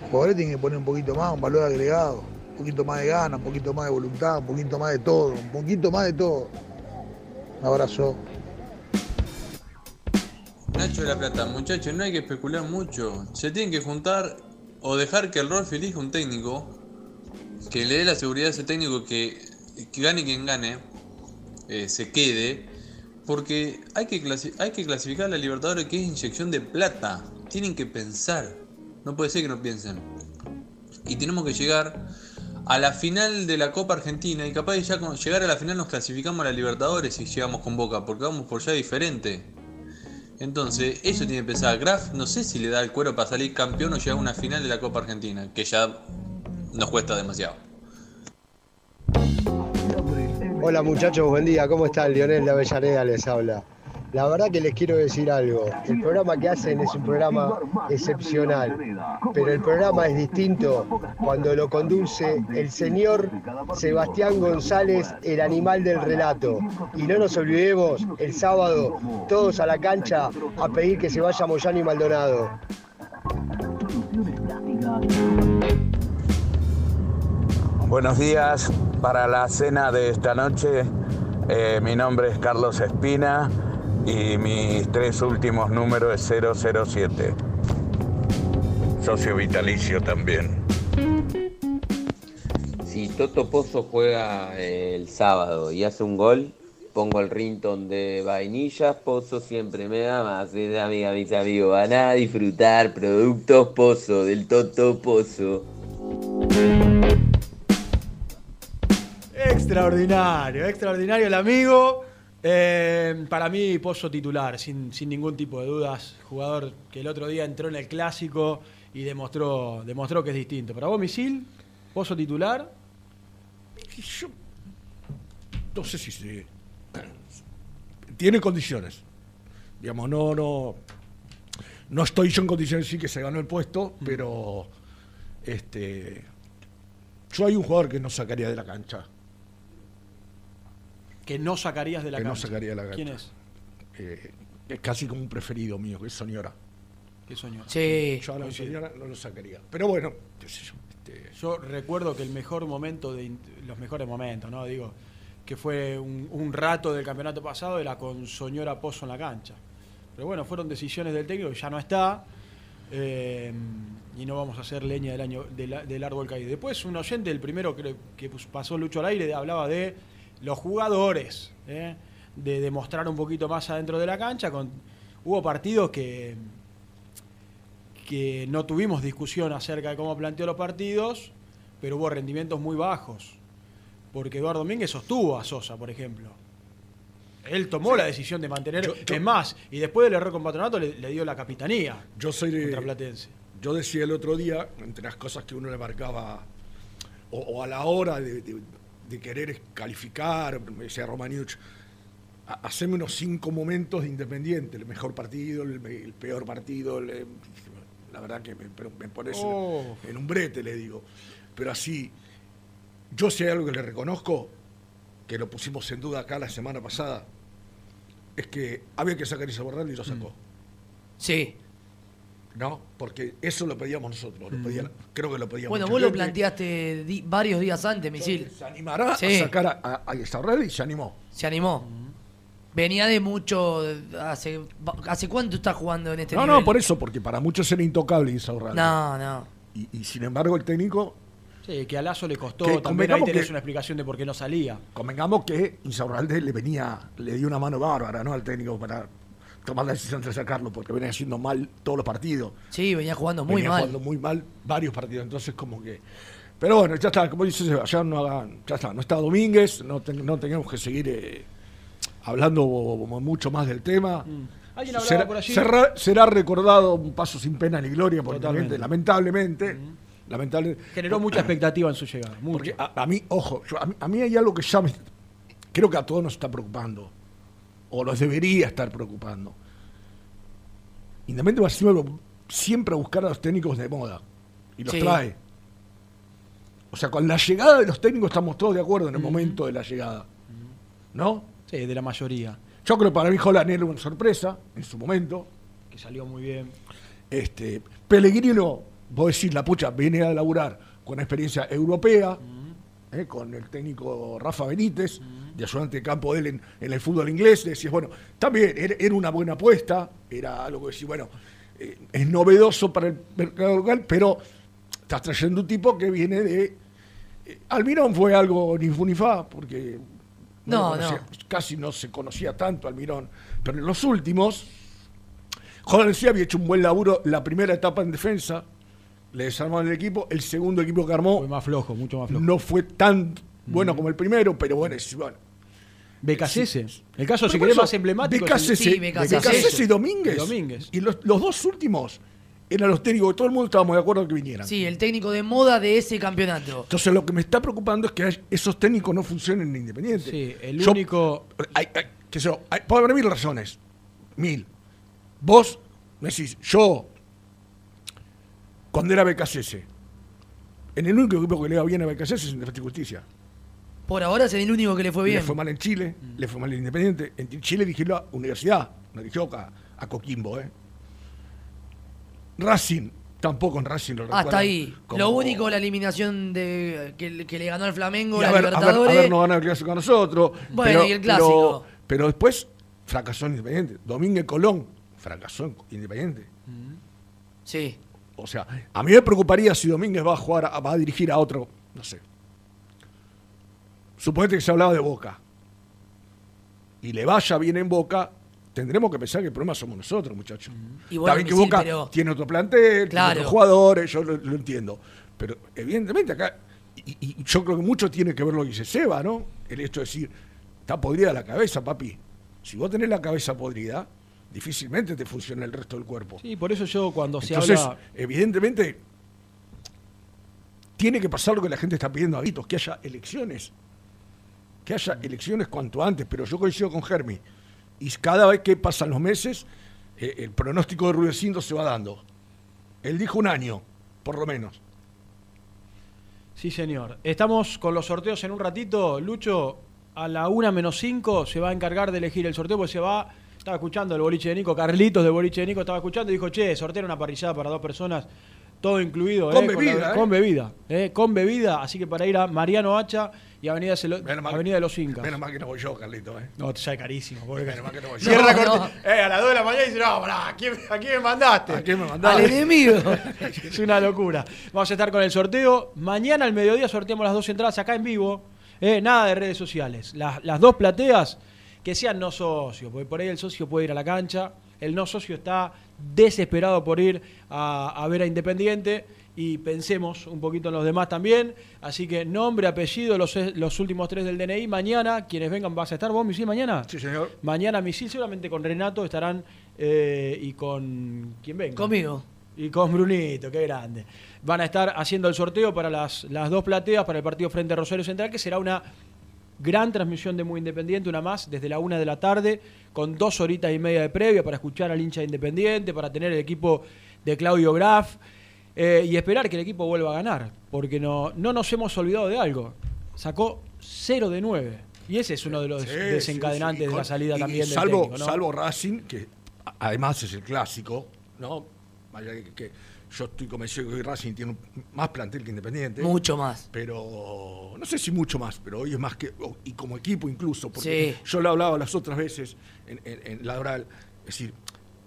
Los jugadores tienen que poner un poquito más, un valor agregado, un poquito más de gana, un poquito más de voluntad, un poquito más de todo, un poquito más de todo. Un abrazo. Nacho de la Plata, muchachos, no hay que especular mucho. Se tienen que juntar o dejar que el Rolf elija un técnico que le dé la seguridad a ese técnico que, que gane quien gane, eh, se quede, porque hay que, clasificar a la Libertadores que es inyección de plata. Tienen que pensar, no puede ser que no piensen. Y tenemos que llegar a la final de la Copa Argentina y capaz de ya llegar a la final nos clasificamos a la Libertadores si llegamos con Boca, porque vamos por ya diferente. Entonces, eso tiene que pensar Graf, no sé si le da el cuero para salir campeón o llegar a una final de la Copa Argentina, que ya nos cuesta demasiado. Hola muchachos, buen día, ¿cómo están? Lionel de Avellaneda les habla. La verdad que les quiero decir algo. El programa que hacen es un programa excepcional, pero el programa es distinto cuando lo conduce el señor Sebastián González, el animal del relato. Y no nos olvidemos, el sábado, todos a la cancha a pedir que se vaya Moyano y Maldonado. Buenos días para la cena de esta noche. Eh, mi nombre es Carlos Espina y mis tres últimos números es 007. Socio vitalicio también. Si Toto Pozo juega eh, el sábado y hace un gol, pongo el rington de vainillas. Pozo siempre me da más. Es amiga, mis amigos. Van a disfrutar productos Pozo, del Toto Pozo. Extraordinario, extraordinario el amigo. Eh, para mí, Pozo titular, sin, sin ningún tipo de dudas. Jugador que el otro día entró en el clásico y demostró, demostró que es distinto. Para vos, Misil, Pozo titular. Yo no sé si se- tiene condiciones. Digamos, no, no. No estoy yo en condiciones decir que se ganó el puesto, pero este. Yo hay un jugador que no sacaría de la cancha. Que no sacarías de la que no cancha. sacaría de la cancha. ¿Quién es? Eh, es casi como un preferido mío, que es Soñora. ¿Qué Soñora? Sí. Yo a la Coincido. Soñora no lo sacaría. Pero bueno, qué sé yo. este, Yo recuerdo que el mejor momento, de los mejores momentos, ¿no? Digo, que fue un, un rato del campeonato pasado, era con Soñora Pozo en la cancha. Pero bueno, fueron decisiones del técnico que ya no está. eh, y no vamos a hacer leña del año del, del árbol caído. Después un oyente, el primero que, que pasó Lucho al aire, hablaba de los jugadores, ¿eh? de demostrar un poquito más adentro de la cancha. Con, hubo partidos que, que no tuvimos discusión acerca de cómo planteó los partidos, pero hubo rendimientos muy bajos. Porque Eduardo Domínguez sostuvo a Sosa, por ejemplo. Él tomó la decisión de mantener. Yo- yo- es más, y después del error con Patronato le, le dio la capitanía. Yo soy de- Platense. Yo decía el otro día, entre las cosas que uno le marcaba, o, o a la hora de, de- de querer calificar, me decía Romaniuch, ha- haceme unos cinco momentos de Independiente, el mejor partido, el, peor partido, el- la verdad que me, pones Oh. en un brete, le digo. Pero así, yo sé algo que le reconozco, que lo pusimos en duda acá la semana pasada, es que había que sacar a Isaborral y lo sacó. Sí. ¿No? Porque eso lo pedíamos nosotros, lo pedía- creo que lo pedíamos. Bueno, vos lo planteaste di- varios días antes, Misil. Se animará Sí. a sacar a, a, y se animó. Se animó. Venía de mucho. Hace, ¿Hace cuánto está jugando en este no, nivel? no, por eso, porque para muchos era intocable Isaurral. No, no. Y, y sin embargo, el técnico, Sí, que a Lazo le costó. Que También ahí tenés que- una explicación de por qué no salía. convengamos que Isaurralde le venía, le dio una mano bárbara, ¿no? Al técnico para tomar la decisión de sacarlo, porque venía haciendo mal todos los partidos. Sí, venía jugando muy venía mal. jugando muy mal varios partidos, entonces como que... Pero bueno, ya está, como dice ya no hagan, ya está, no está Domínguez, no, ten- no tenemos que seguir eh, hablando mucho más del tema. Mm. Alguien hablaba Será, por allí. será- será recordado un paso sin pena ni gloria, porque Totalmente. lamentablemente, lamentablemente Generó mucha expectativa en su llegada. porque a, a mí, ojo, yo- a, mí, a mí hay algo que ya me, creo que a todos nos está preocupando, o nos debería estar preocupando. Independiente va siempre, siempre a buscar a los técnicos de moda, y los Sí. trae. O sea, con la llegada de los técnicos estamos todos de acuerdo en el momento de la llegada. ¿No? Sí, de la mayoría. Yo creo que para mí Holland era una sorpresa en su momento. Que salió muy bien. Este, Pellegrino, vos decís, la pucha, viene a laburar con experiencia europea, eh, con el técnico Rafa Benítez, de ayudante de campo de él en, en el fútbol inglés. Decís, bueno, también era, era una buena apuesta, era algo que decís, bueno, eh, es novedoso para el mercado local, pero estás trayendo un tipo que viene de. eh, Almirón fue algo ni fu ni fa, porque No, conocía- no. casi no se conocía tanto Almirón, pero en los últimos. Jorge sí había hecho un buen laburo la primera etapa en defensa, le desarmaron el equipo, el segundo equipo que armó Fue más flojo, mucho más flojo. no fue tan bueno como el primero, pero bueno, es bueno. BKC. El caso, si querés, más emblemático. BKC, BKC y Domínguez. Y Domínguez. Y los, los dos últimos eran los técnicos que todo el mundo estábamos de acuerdo que vinieran. Sí, el técnico de moda de ese campeonato. Entonces lo que me está preocupando es que hay- esos técnicos no funcionen en Independiente. Sí, el Yo- único. hay, yo, hay- puede haber mil razones. Mil. Vos me decís, yo, cuando era BKCS, en el único equipo que le iba bien a BKCS es en Defensa y Justicia. Por ahora es el único que le fue bien. Le fue mal en Chile, le fue mal en Independiente. En Chile dirigió la universidad, no dirigió a, a Coquimbo, ¿eh? Racing, tampoco en Racing lo Hasta recuerdo ahí. como- Lo único, la eliminación de que, que le ganó al Flamengo, y la haber, Libertadores. habernos ganado el clásico a nosotros. Bueno, pero, y el clásico. Pero, pero después fracasó en Independiente. Domínguez Colón fracasó en Independiente. Sí. O sea, a mí me preocuparía si Domínguez va a jugar, a- va a dirigir a otro, no sé. Suponete que se hablaba de Boca. Y le vaya bien en Boca, tendremos que pensar que el problema somos nosotros, muchachos. Y bueno, Está bien que Boca pero- tiene otro plantel, Claro. tiene otros jugadores, yo lo, lo entiendo. Pero evidentemente acá, y, y yo creo que mucho tiene que ver lo que dice Seba, ¿no? El hecho de decir, está podrida la cabeza, papi. Si vos tenés la cabeza podrida, difícilmente te funciona el resto del cuerpo. Sí, por eso yo cuando se Entonces, habla. evidentemente, tiene que pasar lo que la gente está pidiendo a gritos, que haya elecciones. Que haya elecciones cuanto antes, pero yo coincido con Germi. Y cada vez que pasan los meses, eh, el pronóstico de Rudecindo se va dando. Él dijo un año, por lo menos. Sí, señor. Estamos con los sorteos en un ratito. Lucho, a la una menos 5 se va a encargar de elegir el sorteo, porque se va. Estaba escuchando el boliche de Nico, Carlitos del boliche de Nico estaba escuchando y dijo, che, sortear una parrillada para dos personas, todo incluido. Con bebida, ¿eh? Con bebida, eh, con bebida. Así que para ir a Mariano Hacha y Avenida, Celo- Avenida de los Incas. Menos mal que no voy yo, Carlito. ¿eh? No, te sale carísimo. porque- Menos mal que no voy yo. Cierra No, corte- Eh, a las 2 de la mañana dice, no, pará, ¿a quién, a quién me mandaste? ¿A quién me mandaste? Al enemigo. es una locura. Vamos a estar con el sorteo. Mañana al mediodía sorteamos las dos entradas acá en vivo. Eh, nada de redes sociales. Las, las dos plateas que sean no socios, porque por ahí el socio puede ir a la cancha. El no socio está desesperado por ir a, a ver a Independiente. Y pensemos un poquito en los demás también. Así que nombre, apellido, los, los últimos tres del DNI. Mañana, quienes vengan, ¿vas a estar vos, Misil, mañana? Sí, señor. Mañana, Misil, seguramente con Renato estarán eh, y con. ¿Quién venga? Conmigo. Y con Brunito, qué grande. Van a estar haciendo el sorteo para las, las dos plateas para el partido frente a Rosario Central, que será una gran transmisión de Muy Independiente, una más, desde la una de la tarde, con dos horitas y media de previa para escuchar al hincha de Independiente, para tener el equipo de Claudio Graf eh, y esperar que el equipo vuelva a ganar, porque no, no nos hemos olvidado de algo. Sacó 0 de 9. Y ese es uno de los Sí, desencadenantes sí, sí. de la salida y- también y del salvo, técnico, ¿no? salvo Racing, que además es el clásico, ¿no? Vaya que, que yo estoy convencido que hoy Racing tiene un- más plantel que Independiente. Mucho más. Pero no sé si mucho más, pero hoy es más que. o- Y como equipo incluso, porque Sí. yo lo hablaba las otras veces en, en, en la oral. Es decir,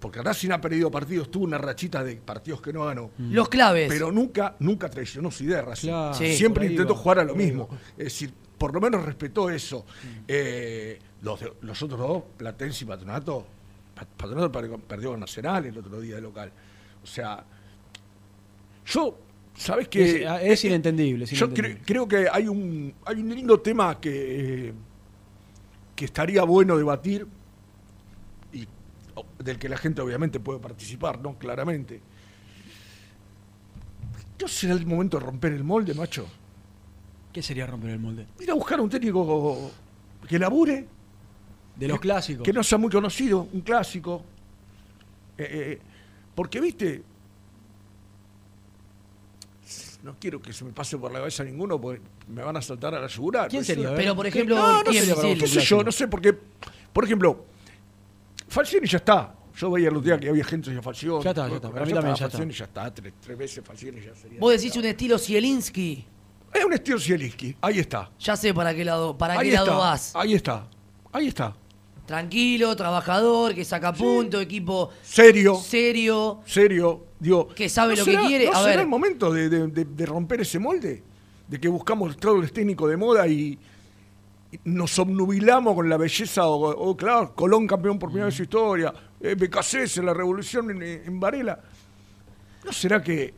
porque Racing ha perdido partidos, tuvo una rachita de partidos que no ganó. Los claves. Pero nunca, nunca traicionó su idea, Racing. Claro. Sí, Siempre intentó va, jugar a lo mismo. Es decir, por lo menos respetó eso. Eh, los, los otros dos, Platense y Patronato, Pa- Patronato perdió, con Nacional el otro día de local. O sea, yo, ¿sabes qué? Es- es inentendible, es Yo inentendible. cre- creo que hay un, hay un lindo tema que, que estaría bueno debatir del que la gente obviamente puede participar, ¿no? Claramente. ¿No será el momento de romper el molde, macho? ¿Qué sería romper el molde? Ir a buscar a un técnico que labure, De los clásicos. que no sea muy conocido, un clásico. Eh, eh, porque, viste, no quiero que se me pase por la cabeza ninguno, porque me van a saltar a la yugular. ¿Quién sería? Pero, por ejemplo, no, qué sé yo, no sé, porque, por ejemplo, Falcioni ya está. Yo veía el otro día que había gente que decía Falcioni. Ya está, ya está. Para mí también ya está. Falcioni ya está. Tres, tres veces Falcioni ya sería. Vos decís un estilo Zielinski. Es un estilo Zielinski. Ahí está. Ya sé para qué lado, para ahí qué lado vas. Ahí está. Ahí está. Tranquilo, trabajador, que saca punto, equipo Serio. serio. serio, digo. Que sabe ¿no lo que quiere? ¿No A será ver. el momento de, de- de- de romper ese molde? De que buscamos el técnico de moda y nos obnubilamos con la belleza, o, o, claro, Colón campeón por primera vez en su historia, eh, BKC en la revolución en, en Varela. ¿No será que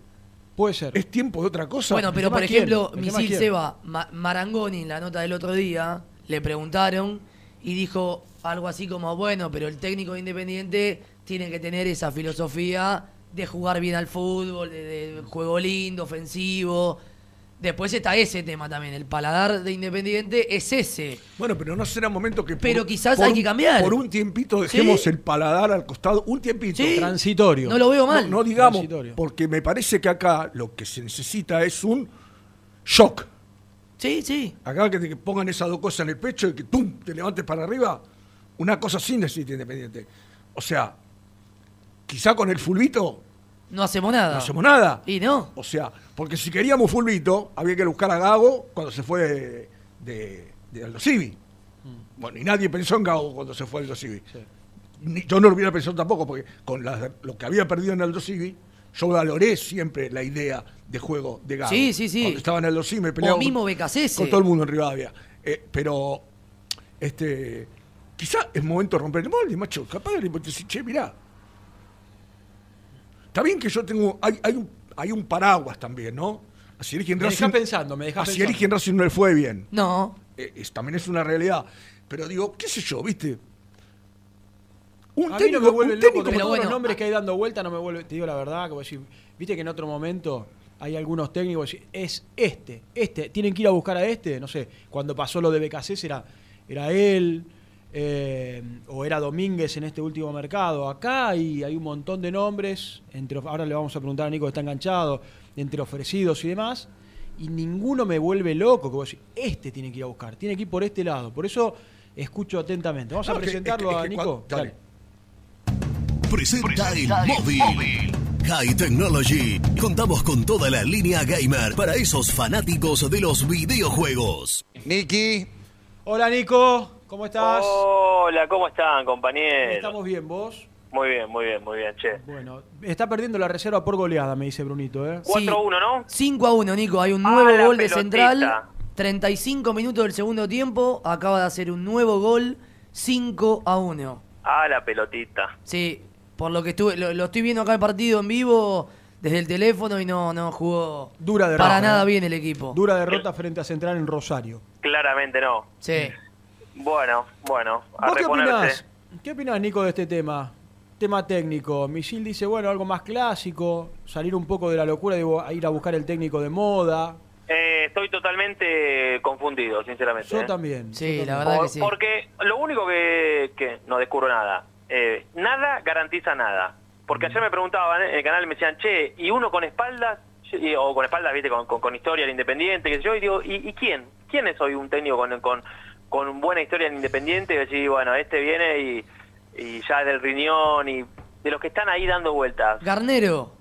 Puede ser. es tiempo de otra cosa? Bueno, pero por ejemplo, ¿El tema Misil? Seba Ma- Marangoni en la nota del otro día le preguntaron y dijo algo así como, bueno, pero el técnico de Independiente tiene que tener esa filosofía de jugar bien al fútbol, de, de juego lindo, ofensivo. Después está ese tema también. El paladar de Independiente es ese. Bueno, pero no será momento que. Pero quizás por hay un- que cambiar. Por un tiempito dejemos Sí. el paladar al costado. Un tiempito. Sí. Transitorio. No lo veo mal. No, no digamos, Transitorio. porque me parece que acá lo que se necesita es un shock. Sí, sí. Acá que te pongan esas dos cosas en el pecho y que ¡tum! te levantes para arriba. Una cosa así necesita Independiente. O sea, quizá con el fulbito No hacemos nada. no hacemos nada. Y no. O sea, porque si queríamos fulbito, había que buscar a Gago cuando se fue de, de, de Aldo Civi. Bueno, y nadie pensó en Gago cuando se fue Aldo Civi. Ni- yo no lo hubiera pensado tampoco, porque con la- lo que había perdido en Aldo Civi, yo valoré siempre la idea de juego de Gago. Sí, sí, sí. Cuando estaba en Aldo Civi, me peleaba O mismo con, Becasese. con todo el mundo en Rivadavia. Eh, pero, este, quizá es momento de romper el molde, macho. Capaz de decir, che, mirá, Está bien que yo tengo. Hay, hay, un, hay un paraguas también, ¿no? A Sierra Me dejás pensando, me dejás A Sierra pensando. Racing no le fue bien. No. Eh, es- también es una realidad. Pero digo, qué sé yo, ¿viste? Un a mí no técnico, me vuelve un loco, técnico pero con- los nombres que hay dando vuelta no me vuelve, te digo la verdad, como decir, viste que en otro momento hay algunos técnicos que dicen, es este, este, tienen que ir a buscar a este, no sé, cuando pasó lo de BKC era, era él, eh, o era Domínguez en este último mercado. Acá hay, hay un montón de nombres, entre, ahora le vamos a preguntar a Nico que está enganchado, entre ofrecidos y demás, y ninguno me vuelve loco, que vos decís, este tiene que ir a buscar, tiene que ir por este lado. Por eso escucho atentamente. Vamos a No, es que- presentarlo es que- a es que Nico. cuando- dale. Presenta el móvil. High Technology. Contamos con toda la línea gamer para esos fanáticos de los videojuegos. Niki. Hola Nico, ¿cómo estás? Hola, ¿cómo están, compañeros? Estamos bien, vos. Muy bien, muy bien, muy bien, che. Bueno, está perdiendo la reserva por goleada, me dice Brunito, ¿eh? 4-1, ¿no? 5 a 1, Nico. Hay un Ah, nuevo gol de. Central. 35 minutos del segundo tiempo. Acaba de hacer un nuevo gol. 5 a 1. Ah, la pelotita. Sí, por lo que estuve, lo, lo estoy viendo acá el partido en vivo desde el teléfono y no, no jugó Dura derrota. para nada bien el equipo. Dura derrota frente a Central en Rosario. Claramente no. Sí. Bueno, bueno, a ¿Vos qué opinás? ¿Qué opinás, Nico, de este tema? Tema técnico. Misil dice, bueno, algo más clásico, salir un poco de la locura de bo- ir a buscar el técnico de moda. Eh, estoy totalmente confundido, sinceramente. Yo ¿eh? también. Sí, yo la también. verdad Por- que sí. Porque lo único que, que no descubro nada, eh, nada garantiza nada. Porque ayer me preguntaban en el canal, me decían, che, ¿y uno con espaldas? Y- O con espaldas, viste, con, con- con historia en Independiente, qué sé yo, y digo, ¿y, y quién? ¿Quién es hoy un técnico con, con, con buena historia en Independiente? Y decís, bueno, este viene y, y ya es del riñón y de los que están ahí dando vueltas. Garnero.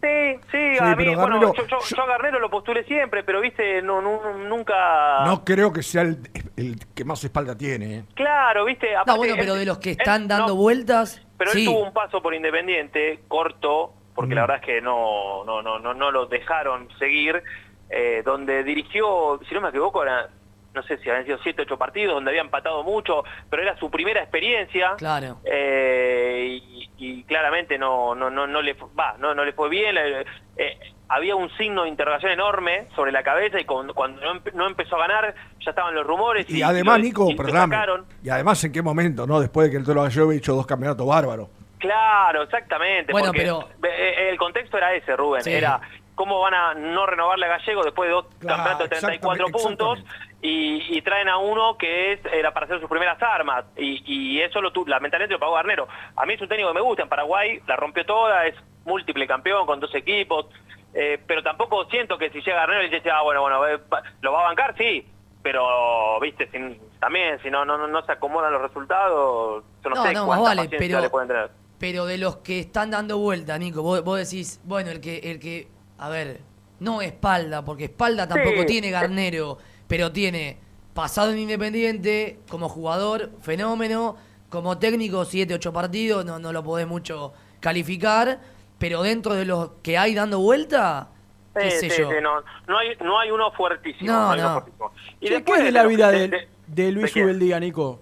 Sí, sí, Sí, a mí, pero bueno, Garnero- yo, yo- yo a Garnero lo postulé siempre, pero viste, no, no- nunca... No creo que sea el, el que más espalda tiene. ¿eh? Claro, viste, No, aparte, bueno, pero de los que él- están dando no, vueltas. Pero sí. él tuvo un paso por Independiente, corto, porque Mm. la verdad es que no, no, no, no, no lo dejaron seguir, eh, donde dirigió, si no me equivoco, era, no sé si habían sido 7, 8 partidos, donde había empatado mucho, pero era su primera experiencia. Claro. eh, y, y claramente no, no, no, no le va, no, no le fue bien. eh, eh, había un signo de interrogación enorme sobre la cabeza y con- cuando no, empe- no empezó a ganar ya estaban los rumores. Y además, lo- Nico, y lo perdóname. sacaron. Y además, ¿en qué momento, no? Después de que el Toro Gallego había hecho dos campeonatos bárbaros. Claro, exactamente. Bueno, porque pero- el contexto era ese, Rubén. Sí. Era cómo van a no renovarle a Gallego después de dos Claro, campeonatos de 34 exactamente, puntos y, y traen a uno que es era para hacer sus primeras armas. Y, y eso lo tu- lamentablemente lo pagó Garnero. A mí es un técnico que me gusta. En Paraguay la rompió toda, es múltiple campeón con dos equipos. eh, pero tampoco siento que si llega Garnero y dice, ah, bueno, bueno, eh, lo va a bancar, sí. Pero, viste, sin- también si no, no, no, se acomodan los resultados, yo no, No, sé no, cuánta vale, pero- le pueden tener. Pero de los que están dando vuelta, Nico, vos, vos decís, bueno, el que, el que, a ver, no espalda, porque espalda tampoco Sí. tiene Garnero, pero tiene pasado en Independiente, como jugador, fenómeno, como técnico, 7, 8 partidos, no, no lo podés mucho calificar, pero dentro de los que hay dando vuelta, qué Sí, sé sí, yo. sí, no, no, hay, no hay uno fuertísimo. No, hay uno no. fuertísimo. Y después ¿Qué es de la vida de- de, de- de Luis. Ubeldía, Nico?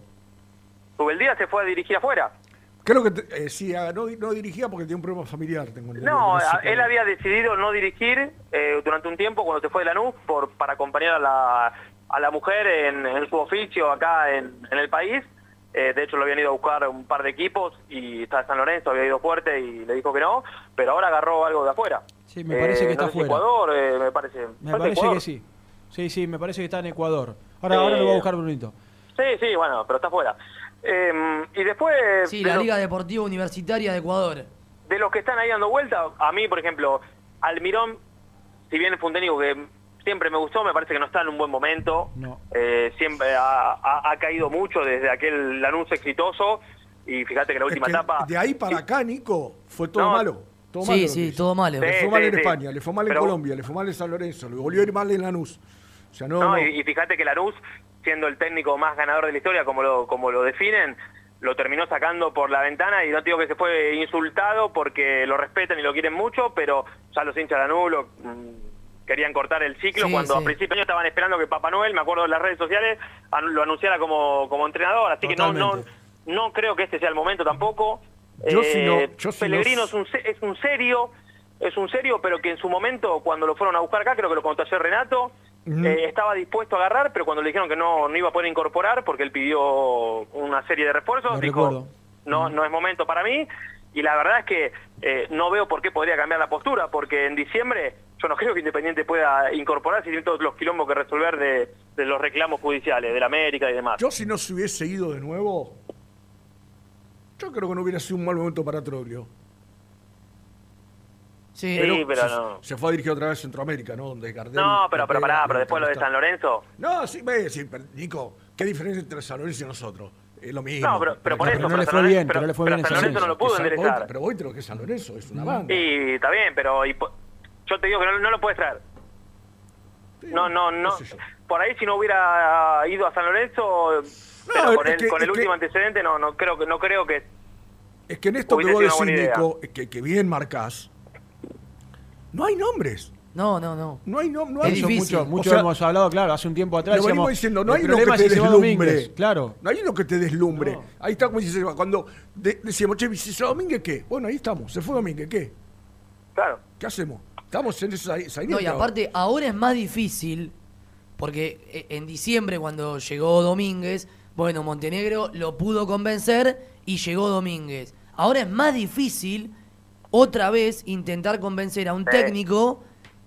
Ubeldía se fue a dirigir afuera. Creo que te- eh, sí, ah, no, no dirigía porque tenía un problema familiar. Tengo No, él había decidido no dirigir eh, durante un tiempo cuando se fue de Lanús por, para acompañar a la, a la mujer en, en su oficio acá en, en el país. Eh, de hecho, lo habían ido a buscar un par de equipos y está San Lorenzo, había ido fuerte y le dijo que no, pero ahora agarró algo de afuera. Sí, me parece Eh, que está no sé si fuera. Ecuador, eh, me parece. Me ¿Fue parece Ecuador? que sí. Sí, sí, me parece que está en Ecuador. Ahora, Eh, ahora lo va a buscar Brunito. Sí, sí, bueno, pero está fuera. Eh, y después, Sí, de, la lo- Liga Deportiva Universitaria de Ecuador. de los que están ahí dando vuelta, a mí, por ejemplo, Almirón, si bien fue un técnico que siempre me gustó, me parece que no está en un buen momento. No. Eh, siempre ha, ha- ha caído mucho desde aquel Lanús exitoso y fíjate que la Es última que etapa... de ahí para acá, Nico, fue todo No. malo. Todo Sí, malo lo sí, todo malo. Le Sí, fue mal sí, en sí. España, le fue mal en Pero- Colombia, le fue mal en San Lorenzo, le volvió a ir mal en Lanús. O sea, no, No, no. Y, y fíjate que Lanús, siendo el técnico más ganador de la historia, como lo, como lo definen, lo terminó sacando por la ventana y no digo que se fue insultado porque lo respetan y lo quieren mucho, pero ya los hinchas de Lanús lo, mm, querían cortar el ciclo Sí, cuando sí. a principios de año estaban esperando que Papá Noel, me acuerdo de las redes sociales, lo anunciara como, como entrenador, así que no, no, no creo que este sea el momento tampoco. Yo si no- Eh, yo si Pellegrino no- es un, es un serio, es un serio, pero que en su momento, cuando lo fueron a buscar acá, creo que lo contó ayer Renato, Eh, estaba dispuesto a agarrar, pero cuando le dijeron que no, no iba a poder incorporar, porque él pidió una serie de refuerzos, dijo, recuerdo. no, no es momento para mí, y la verdad es que eh, no veo por qué podría cambiar la postura, porque en diciembre yo no creo que Independiente pueda incorporar si tiene todos los quilombos que resolver de, de los reclamos judiciales, de la América y demás. Yo si no se hubiese ido de nuevo, yo creo que no hubiera sido un mal momento para Troglio. Sí, Sí, pero se, no. se fue a dirigir otra vez a Centroamérica, ¿no? Donde Gardel... No, pero, pero pará, pero después lo de. San Lorenzo, No, sí, ve, sí, pero, Nico, ¿qué diferencia entre San Lorenzo y nosotros? Es lo mismo. No, pero- pero por eso, no le fue bien, pero- pero le fue bien en San Lorenzo no lo pudo enderezar. Pero hoy creo que San Lorenzo es una banda. Y está bien, pero y po- yo te digo que no, no lo puedes traer. No, no, no. sé. Por ahí si no hubiera ido a San Lorenzo, pero es con el, que- con el es que- último antecedente no, no creo que no creo que Es que en esto que vos decís. Nico, que, que bien marcás, no hay nombres. No, no, no. No hay, no, no hay Eso difícil. mucho, mucho O sea, hemos hablado, claro, hace un tiempo atrás. Lo venimos decíamos, diciendo, no hay uno que te deslumbre. Claro. No hay uno que te deslumbre. No. Ahí está como dice Seba, cuando de- decíamos, che, si se va Domínguez, ¿qué? Bueno, ahí estamos, se fue Domínguez, ¿qué? claro. ¿Qué hacemos? Estamos en esa, esa No, y aparte, ahora es más difícil, porque eh, en diciembre, cuando llegó Domínguez, bueno, Montenegro lo pudo convencer y llegó Domínguez. Ahora es más difícil, otra vez, intentar convencer a un Sí. técnico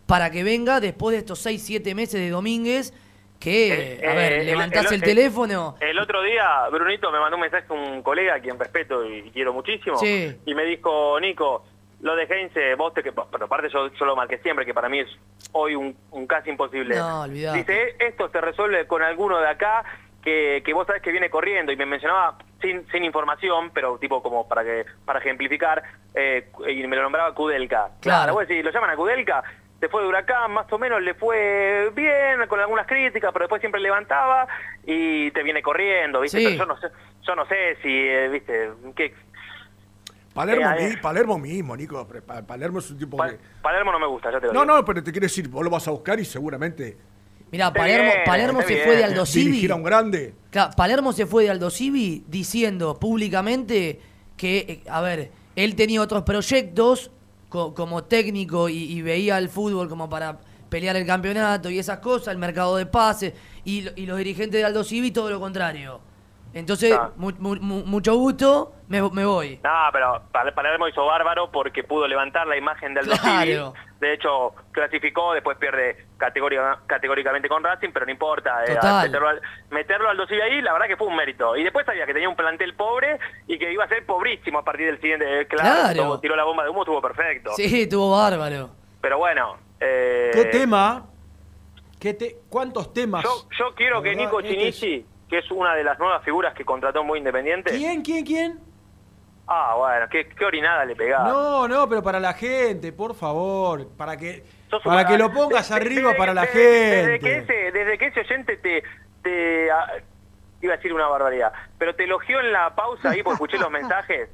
para que venga después de estos 6, 7 meses de Domínguez, que, Eh, a ver, eh, levantás el, el- teléfono. El otro día, Brunito me mandó un mensaje un colega a quien respeto y quiero muchísimo. Sí. Y me dijo, Nico, lo de Heinze, vos te que. Pero aparte yo, yo lo marqué siempre, que para mí es hoy un, un casi imposible. No. Dice, esto se resuelve con alguno de acá que, que vos sabés que viene corriendo. Y me mencionaba sin, sin información, pero tipo como para que para ejemplificar, eh, y me lo nombraba Kudelka. Claro. vos decís, lo llaman a Kudelka. Se fue de Huracán, más o menos le fue bien, con algunas críticas, pero después siempre levantaba y te viene corriendo, ¿viste? Sí. Pero yo no sé, yo no sé si, eh, ¿viste? ¿Qué? Palermo, Eh, mi- Palermo mismo, Nico. Pa- Palermo es un tipo Pa- que... Palermo no me gusta, ya te lo No, digo. no, pero te quiero decir, vos lo vas a buscar y seguramente Mirá, Está Palermo, bien, Palermo se bien. fue de Aldo Civi. dirigir a un grande. Claro, Palermo se fue de Aldo Civi diciendo públicamente que, eh, a ver, él tenía otros proyectos co- como técnico y, y veía el fútbol como para pelear el campeonato y esas cosas, el mercado de pases, y, y los dirigentes de Aldo Civi todo lo contrario. Entonces, Ah. mu- mu- mu- mucho gusto, me, me voy. No, pero Pal- Palermo hizo bárbaro porque pudo levantar la imagen del Claro. De hecho, clasificó, después pierde categoría- categóricamente con Racing, pero no importa. eh, meterlo, al, meterlo al ahí, la verdad que fue un mérito. Y después sabía que tenía un plantel pobre y que iba a ser pobrísimo a partir del siguiente. eh, Claro, Claro. tiró la bomba de humo, estuvo perfecto. Sí, estuvo bárbaro. Pero bueno. eh, ¿Qué tema? ¿Qué te, ¿Cuántos temas? Yo, yo quiero que Nico este Chinichi, que es una de las nuevas figuras que contrató muy independiente. ¿Quién, quién, quién? Ah, bueno, qué, qué orinada le pegaba. No, no, pero para la gente, por favor. Para que, para que lo pongas arriba desde- para la desde- gente. Desde que ese, desde que ese oyente te, te ah, iba a decir una barbaridad, pero te elogió en la pausa ahí porque escuché los mensajes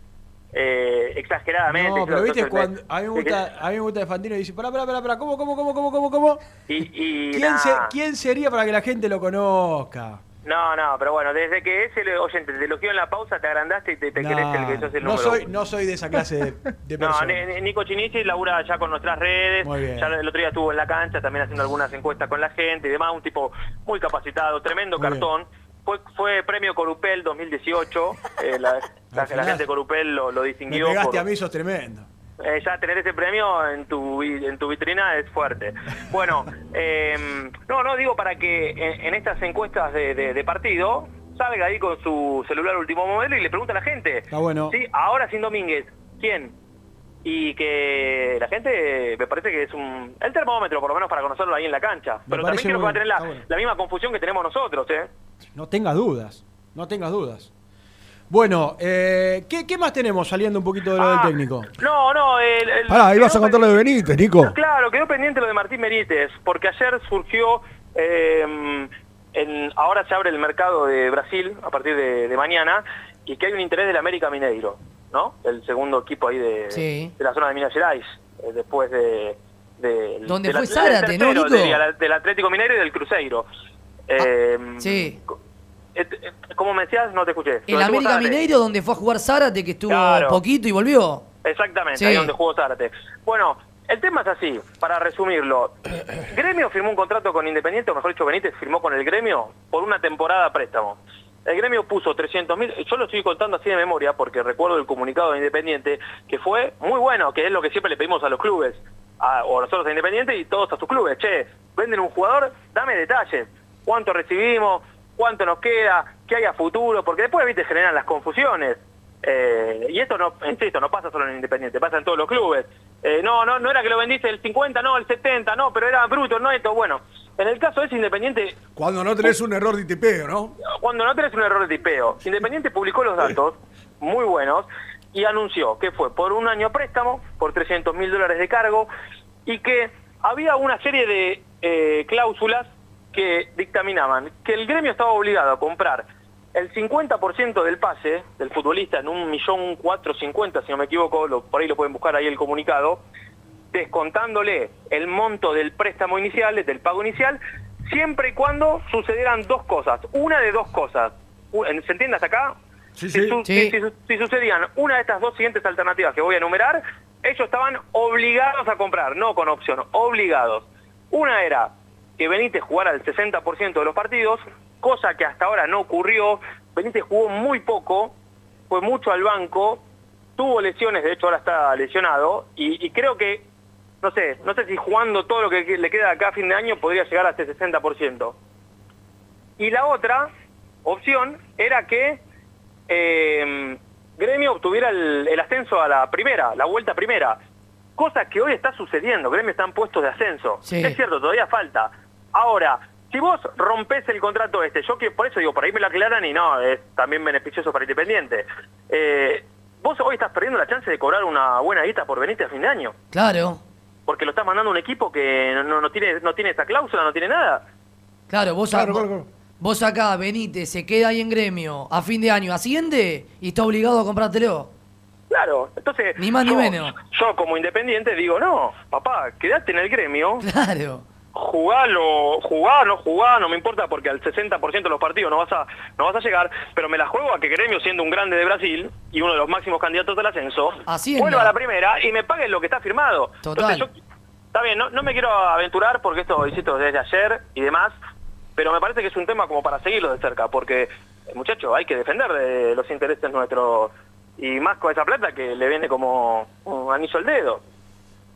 eh, exageradamente. No, pero viste, cuando, a, mí me gusta, a mí me gusta de Fantino y dice, pará, pará, pará, pará, ¿cómo, cómo, cómo, cómo, cómo, cómo? y, y ¿Quién, se-. ¿Quién sería para que la gente lo conozca? No, no, pero bueno, desde que ese oyente te elogió en la pausa, te agrandaste y te, te crees el que sos el no, número soy, uno. no soy de esa clase de, de No, persona. Ni- Nico Chinichi labura ya con nuestras redes, Muy bien. ya el otro día estuvo en la cancha también haciendo algunas encuestas con la gente y demás, un tipo muy capacitado, tremendo Muy cartón, fue, fue premio Corupel 2018. eh, la, la- la gente de Corupel lo, lo Me distinguió. pegaste por- a mí, sos tremendo. Eh, ya tener ese premio en tu en tu vitrina es fuerte. Bueno, eh, no, no digo para que en, en estas encuestas de, de- de partido salga ahí con su celular último modelo y le pregunte a la gente. Está bueno. Sí, ahora sin Domínguez, ¿quién? Y que la gente me parece que es un el termómetro por lo menos para conocerlo ahí en la cancha. Pero también creo que va a tener la, bueno. la misma confusión que tenemos nosotros, ¿eh? No tengas dudas. No tengas dudas. Bueno, eh, ¿qué, qué más tenemos saliendo un poquito de lo Ah. del técnico? No, no, el, el- Pará, ibas a contar lo de Benítez, Nico. Claro, quedó pendiente lo de Martín Benítez, porque ayer surgió, eh, en- ahora se abre el mercado de Brasil a partir de, de mañana, y que hay un interés del América Mineiro, ¿no? El segundo equipo ahí de, Sí. de la zona de Minas Gerais, eh, después de... de Donde del fue del Zárate, ¿no, tercero, Nico? del Atlético Mineiro y del Cruzeiro. Eh, Sí. Eh, eh, ¿Cómo me decías? No te escuché. El América. Mineiro, donde fue a jugar Zárate, que estuvo Claro. poquito y volvió. Exactamente, Sí. ahí donde jugó Zárate. Bueno, el tema es así, para resumirlo. Gremio firmó un contrato con Independiente, o mejor dicho, Benítez firmó con el Gremio por una temporada a préstamo. El Gremio puso 300 mil, yo lo estoy contando así de memoria porque recuerdo el comunicado de Independiente, que fue muy bueno, que es lo que siempre le pedimos a los clubes, a- o nosotros a Independiente y todos a sus clubes. Che, venden un jugador, dame detalles. ¿Cuánto recibimos? ¿Cuánto nos queda? ¿Qué hay a futuro? Porque después, viste, generan las confusiones. Eh, y esto no, insisto, no pasa solo en Independiente, pasa en todos los clubes. Eh, no, no, no era que lo vendiste el 50, no, el 70, no, pero era bruto, no esto. Bueno, en el caso de ese Independiente, Cuando no tenés un error de tipeo, ¿no? cuando no tenés un error de tipeo, Independiente publicó los datos, muy buenos, y anunció que fue por un año préstamo, por 300 mil dólares de cargo, y que había una serie de eh, cláusulas que dictaminaban que el gremio estaba obligado a comprar el 50% del pase del futbolista en un millón cuatro cincuenta, si no me equivoco, lo- por ahí lo pueden buscar ahí el comunicado, descontándole el monto del préstamo inicial, del pago inicial, siempre y cuando sucedieran dos cosas. Una de dos cosas. ¿Se entiende hasta acá? Sí, Si, sí. su- si- si su- si sucedían una de estas dos siguientes alternativas que voy a enumerar, ellos estaban obligados a comprar, no con opción, obligados. Una era que Benítez jugara el 60% de los partidos, cosa que hasta ahora no ocurrió. Benítez jugó muy poco, fue mucho al banco, tuvo lesiones, de hecho ahora está lesionado, y, y creo que, no sé, no sé si jugando todo lo que le queda acá a fin de año podría llegar a ese 60%. Y la otra opción era que eh, Gremio obtuviera el, el ascenso a la primera, la vuelta primera. Cosa que hoy está sucediendo, Gremio está en puestos de ascenso. Sí. Es cierto, todavía falta. Ahora, si vos rompés el contrato este, yo que por eso digo, por ahí me lo aclaran y no, es también beneficioso para Independiente. Eh, vos hoy estás perdiendo la chance de cobrar una buena guita por venirte a fin de año. Claro. Porque lo estás mandando a un equipo que no, no tiene, no tiene esa cláusula, no tiene nada. Claro, vos, Claro, vos, claro, vos acá, Benítez, se queda ahí en gremio a fin de año, asciende y está obligado a comprártelo. Claro, entonces... Ni más ni yo- menos. Yo como independiente digo, no, papá, quédate en el gremio. Claro. Jugalo, jugá, no jugá, no me importa porque al 60% de los partidos no vas a no vas a llegar, pero me la juego a que Gremio siendo un grande de Brasil y uno de los máximos candidatos del ascenso, Ascienda. vuelva a la primera y me paguen lo que está firmado. Total. Entonces yo- está bien, no, no me quiero aventurar porque esto insisto desde ayer y demás, pero me parece que es un tema como para seguirlo de cerca, porque muchachos, hay que defender de los intereses nuestros y más con esa plata que le viene como un anillo al dedo.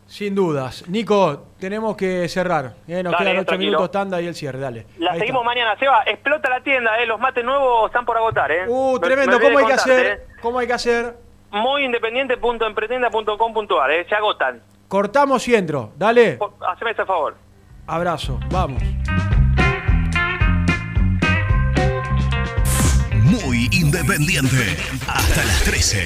Sin dudas. Nico, tenemos que cerrar. eh, nos Dale, quedan ocho tranquilo. minutos tanda y el cierre, dale. La Ahí seguimos está. mañana, Seba. Explota la tienda, ¿eh? Los mates nuevos están por agotar, ¿eh? Uh, Me- tremendo. me ¿Cómo hay que hacer? ¿Cómo hay que hacer? ¿eh? Muyindependiente.empretienda.com.ar, ¿eh? Se agotan. Cortamos y entro. Dale. Por- Haceme ese favor. Abrazo. Vamos. Muy independiente. Hasta las 13.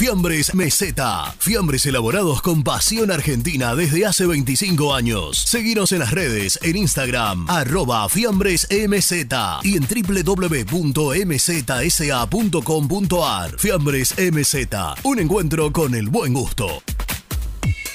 Fiambres Meseta. Fiambres elaborados con pasión argentina desde hace 25 años. Seguinos en las redes, en Instagram, arroba fiambresmz y en www.mzsa.com.ar. Fiambres MZ. Un encuentro con el buen gusto.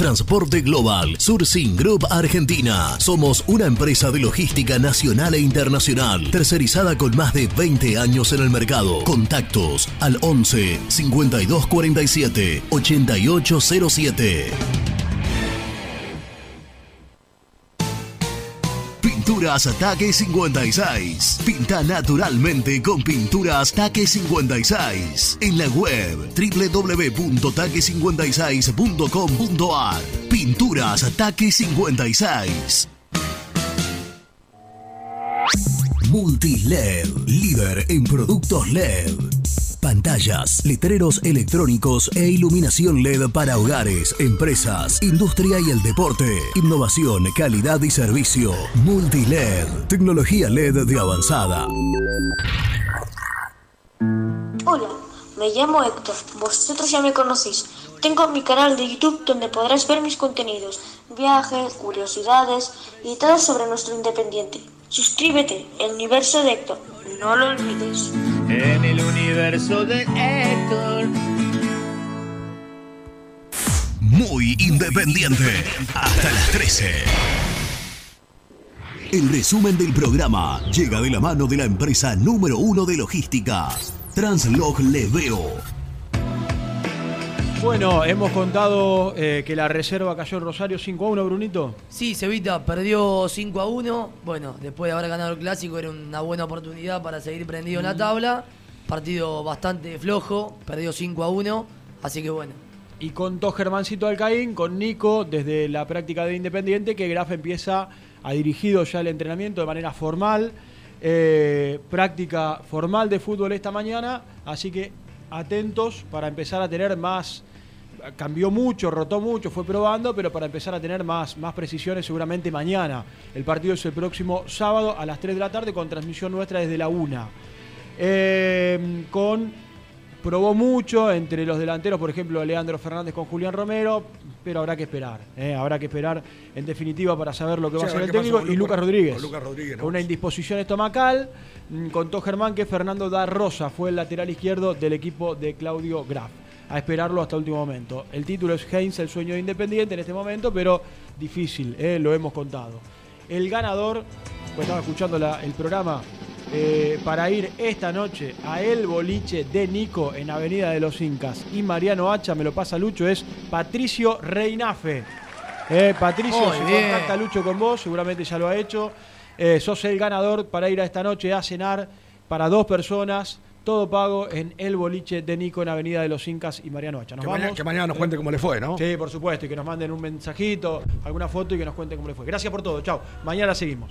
Transporte Global, Sourcing Group Argentina. Somos una empresa de logística nacional e internacional, tercerizada con más de 20 años en el mercado. Contactos al 11 5247 8807. Pinturas Ataque 56. Pinta naturalmente con Pinturas Taque 56. En la web www.taque56.com.ar. Pinturas Ataque 56. Multiled, líder en productos LED. Pantallas, letreros electrónicos e iluminación LED para hogares, empresas, industria y el deporte. Innovación, calidad y servicio. Multiled, tecnología LED de avanzada. Hola, me llamo Héctor, vosotros ya me conocéis. Tengo mi canal de YouTube donde podrás ver mis contenidos, viajes, curiosidades y todo sobre nuestro independiente. Suscríbete, el universo de Héctor, no lo olvides. En el universo de Héctor. Muy independiente. Hasta las 13. El resumen del programa llega de la mano de la empresa número uno de logística, Translog Leveo. Bueno, hemos contado eh, que la reserva cayó en Rosario 5 a 1, Brunito. Sí, Cevita perdió 5 a 1. Bueno, después de haber ganado el clásico, era una buena oportunidad para seguir prendido en la tabla. Partido bastante flojo, perdió 5 a 1. Así que bueno, y contó Germancito Alcaín con Nico desde la práctica de Independiente que Graf empieza a dirigido ya el entrenamiento de manera formal, eh, práctica formal de fútbol esta mañana, así que atentos para empezar a tener más, cambió mucho, rotó mucho, fue probando, pero para empezar a tener más, más precisiones seguramente mañana. El partido es el próximo sábado a las 3 de la tarde con transmisión nuestra desde la 1. Eh, con probó mucho entre los delanteros, por ejemplo, Leandro Fernández con Julián Romero, pero habrá que esperar. eh, habrá que esperar en definitiva para saber lo que va Sí, a hacer el técnico. con Y Lucas- Rodríguez. con Lucas Rodríguez, ¿no? Con una indisposición estomacal. Mm, Contó Germán que Fernando da Rosa fue el lateral izquierdo del equipo de Claudio Graf. A esperarlo hasta el último momento. El título es Heinz, el sueño de Independiente en este momento, pero difícil, eh, lo hemos contado. El ganador, pues estaba escuchando la- el programa, eh, para ir esta noche a El Boliche de Nico en Avenida de los Incas y Mariano Hacha, me lo pasa Lucho, es Patricio Reinafe. Eh, Patricio, Muy se bien. contacta Lucho con vos, seguramente ya lo ha hecho. Eh, sos el ganador para ir a esta noche a cenar para dos personas, todo pago en El Boliche de Nico en Avenida de los Incas y Mariano Hacha. Nos Que mañana, que mañana nos cuente cómo le fue, ¿no? Sí, por supuesto, y que nos manden un mensajito, alguna foto y que nos cuenten cómo les fue. Gracias por todo, chao. Mañana seguimos.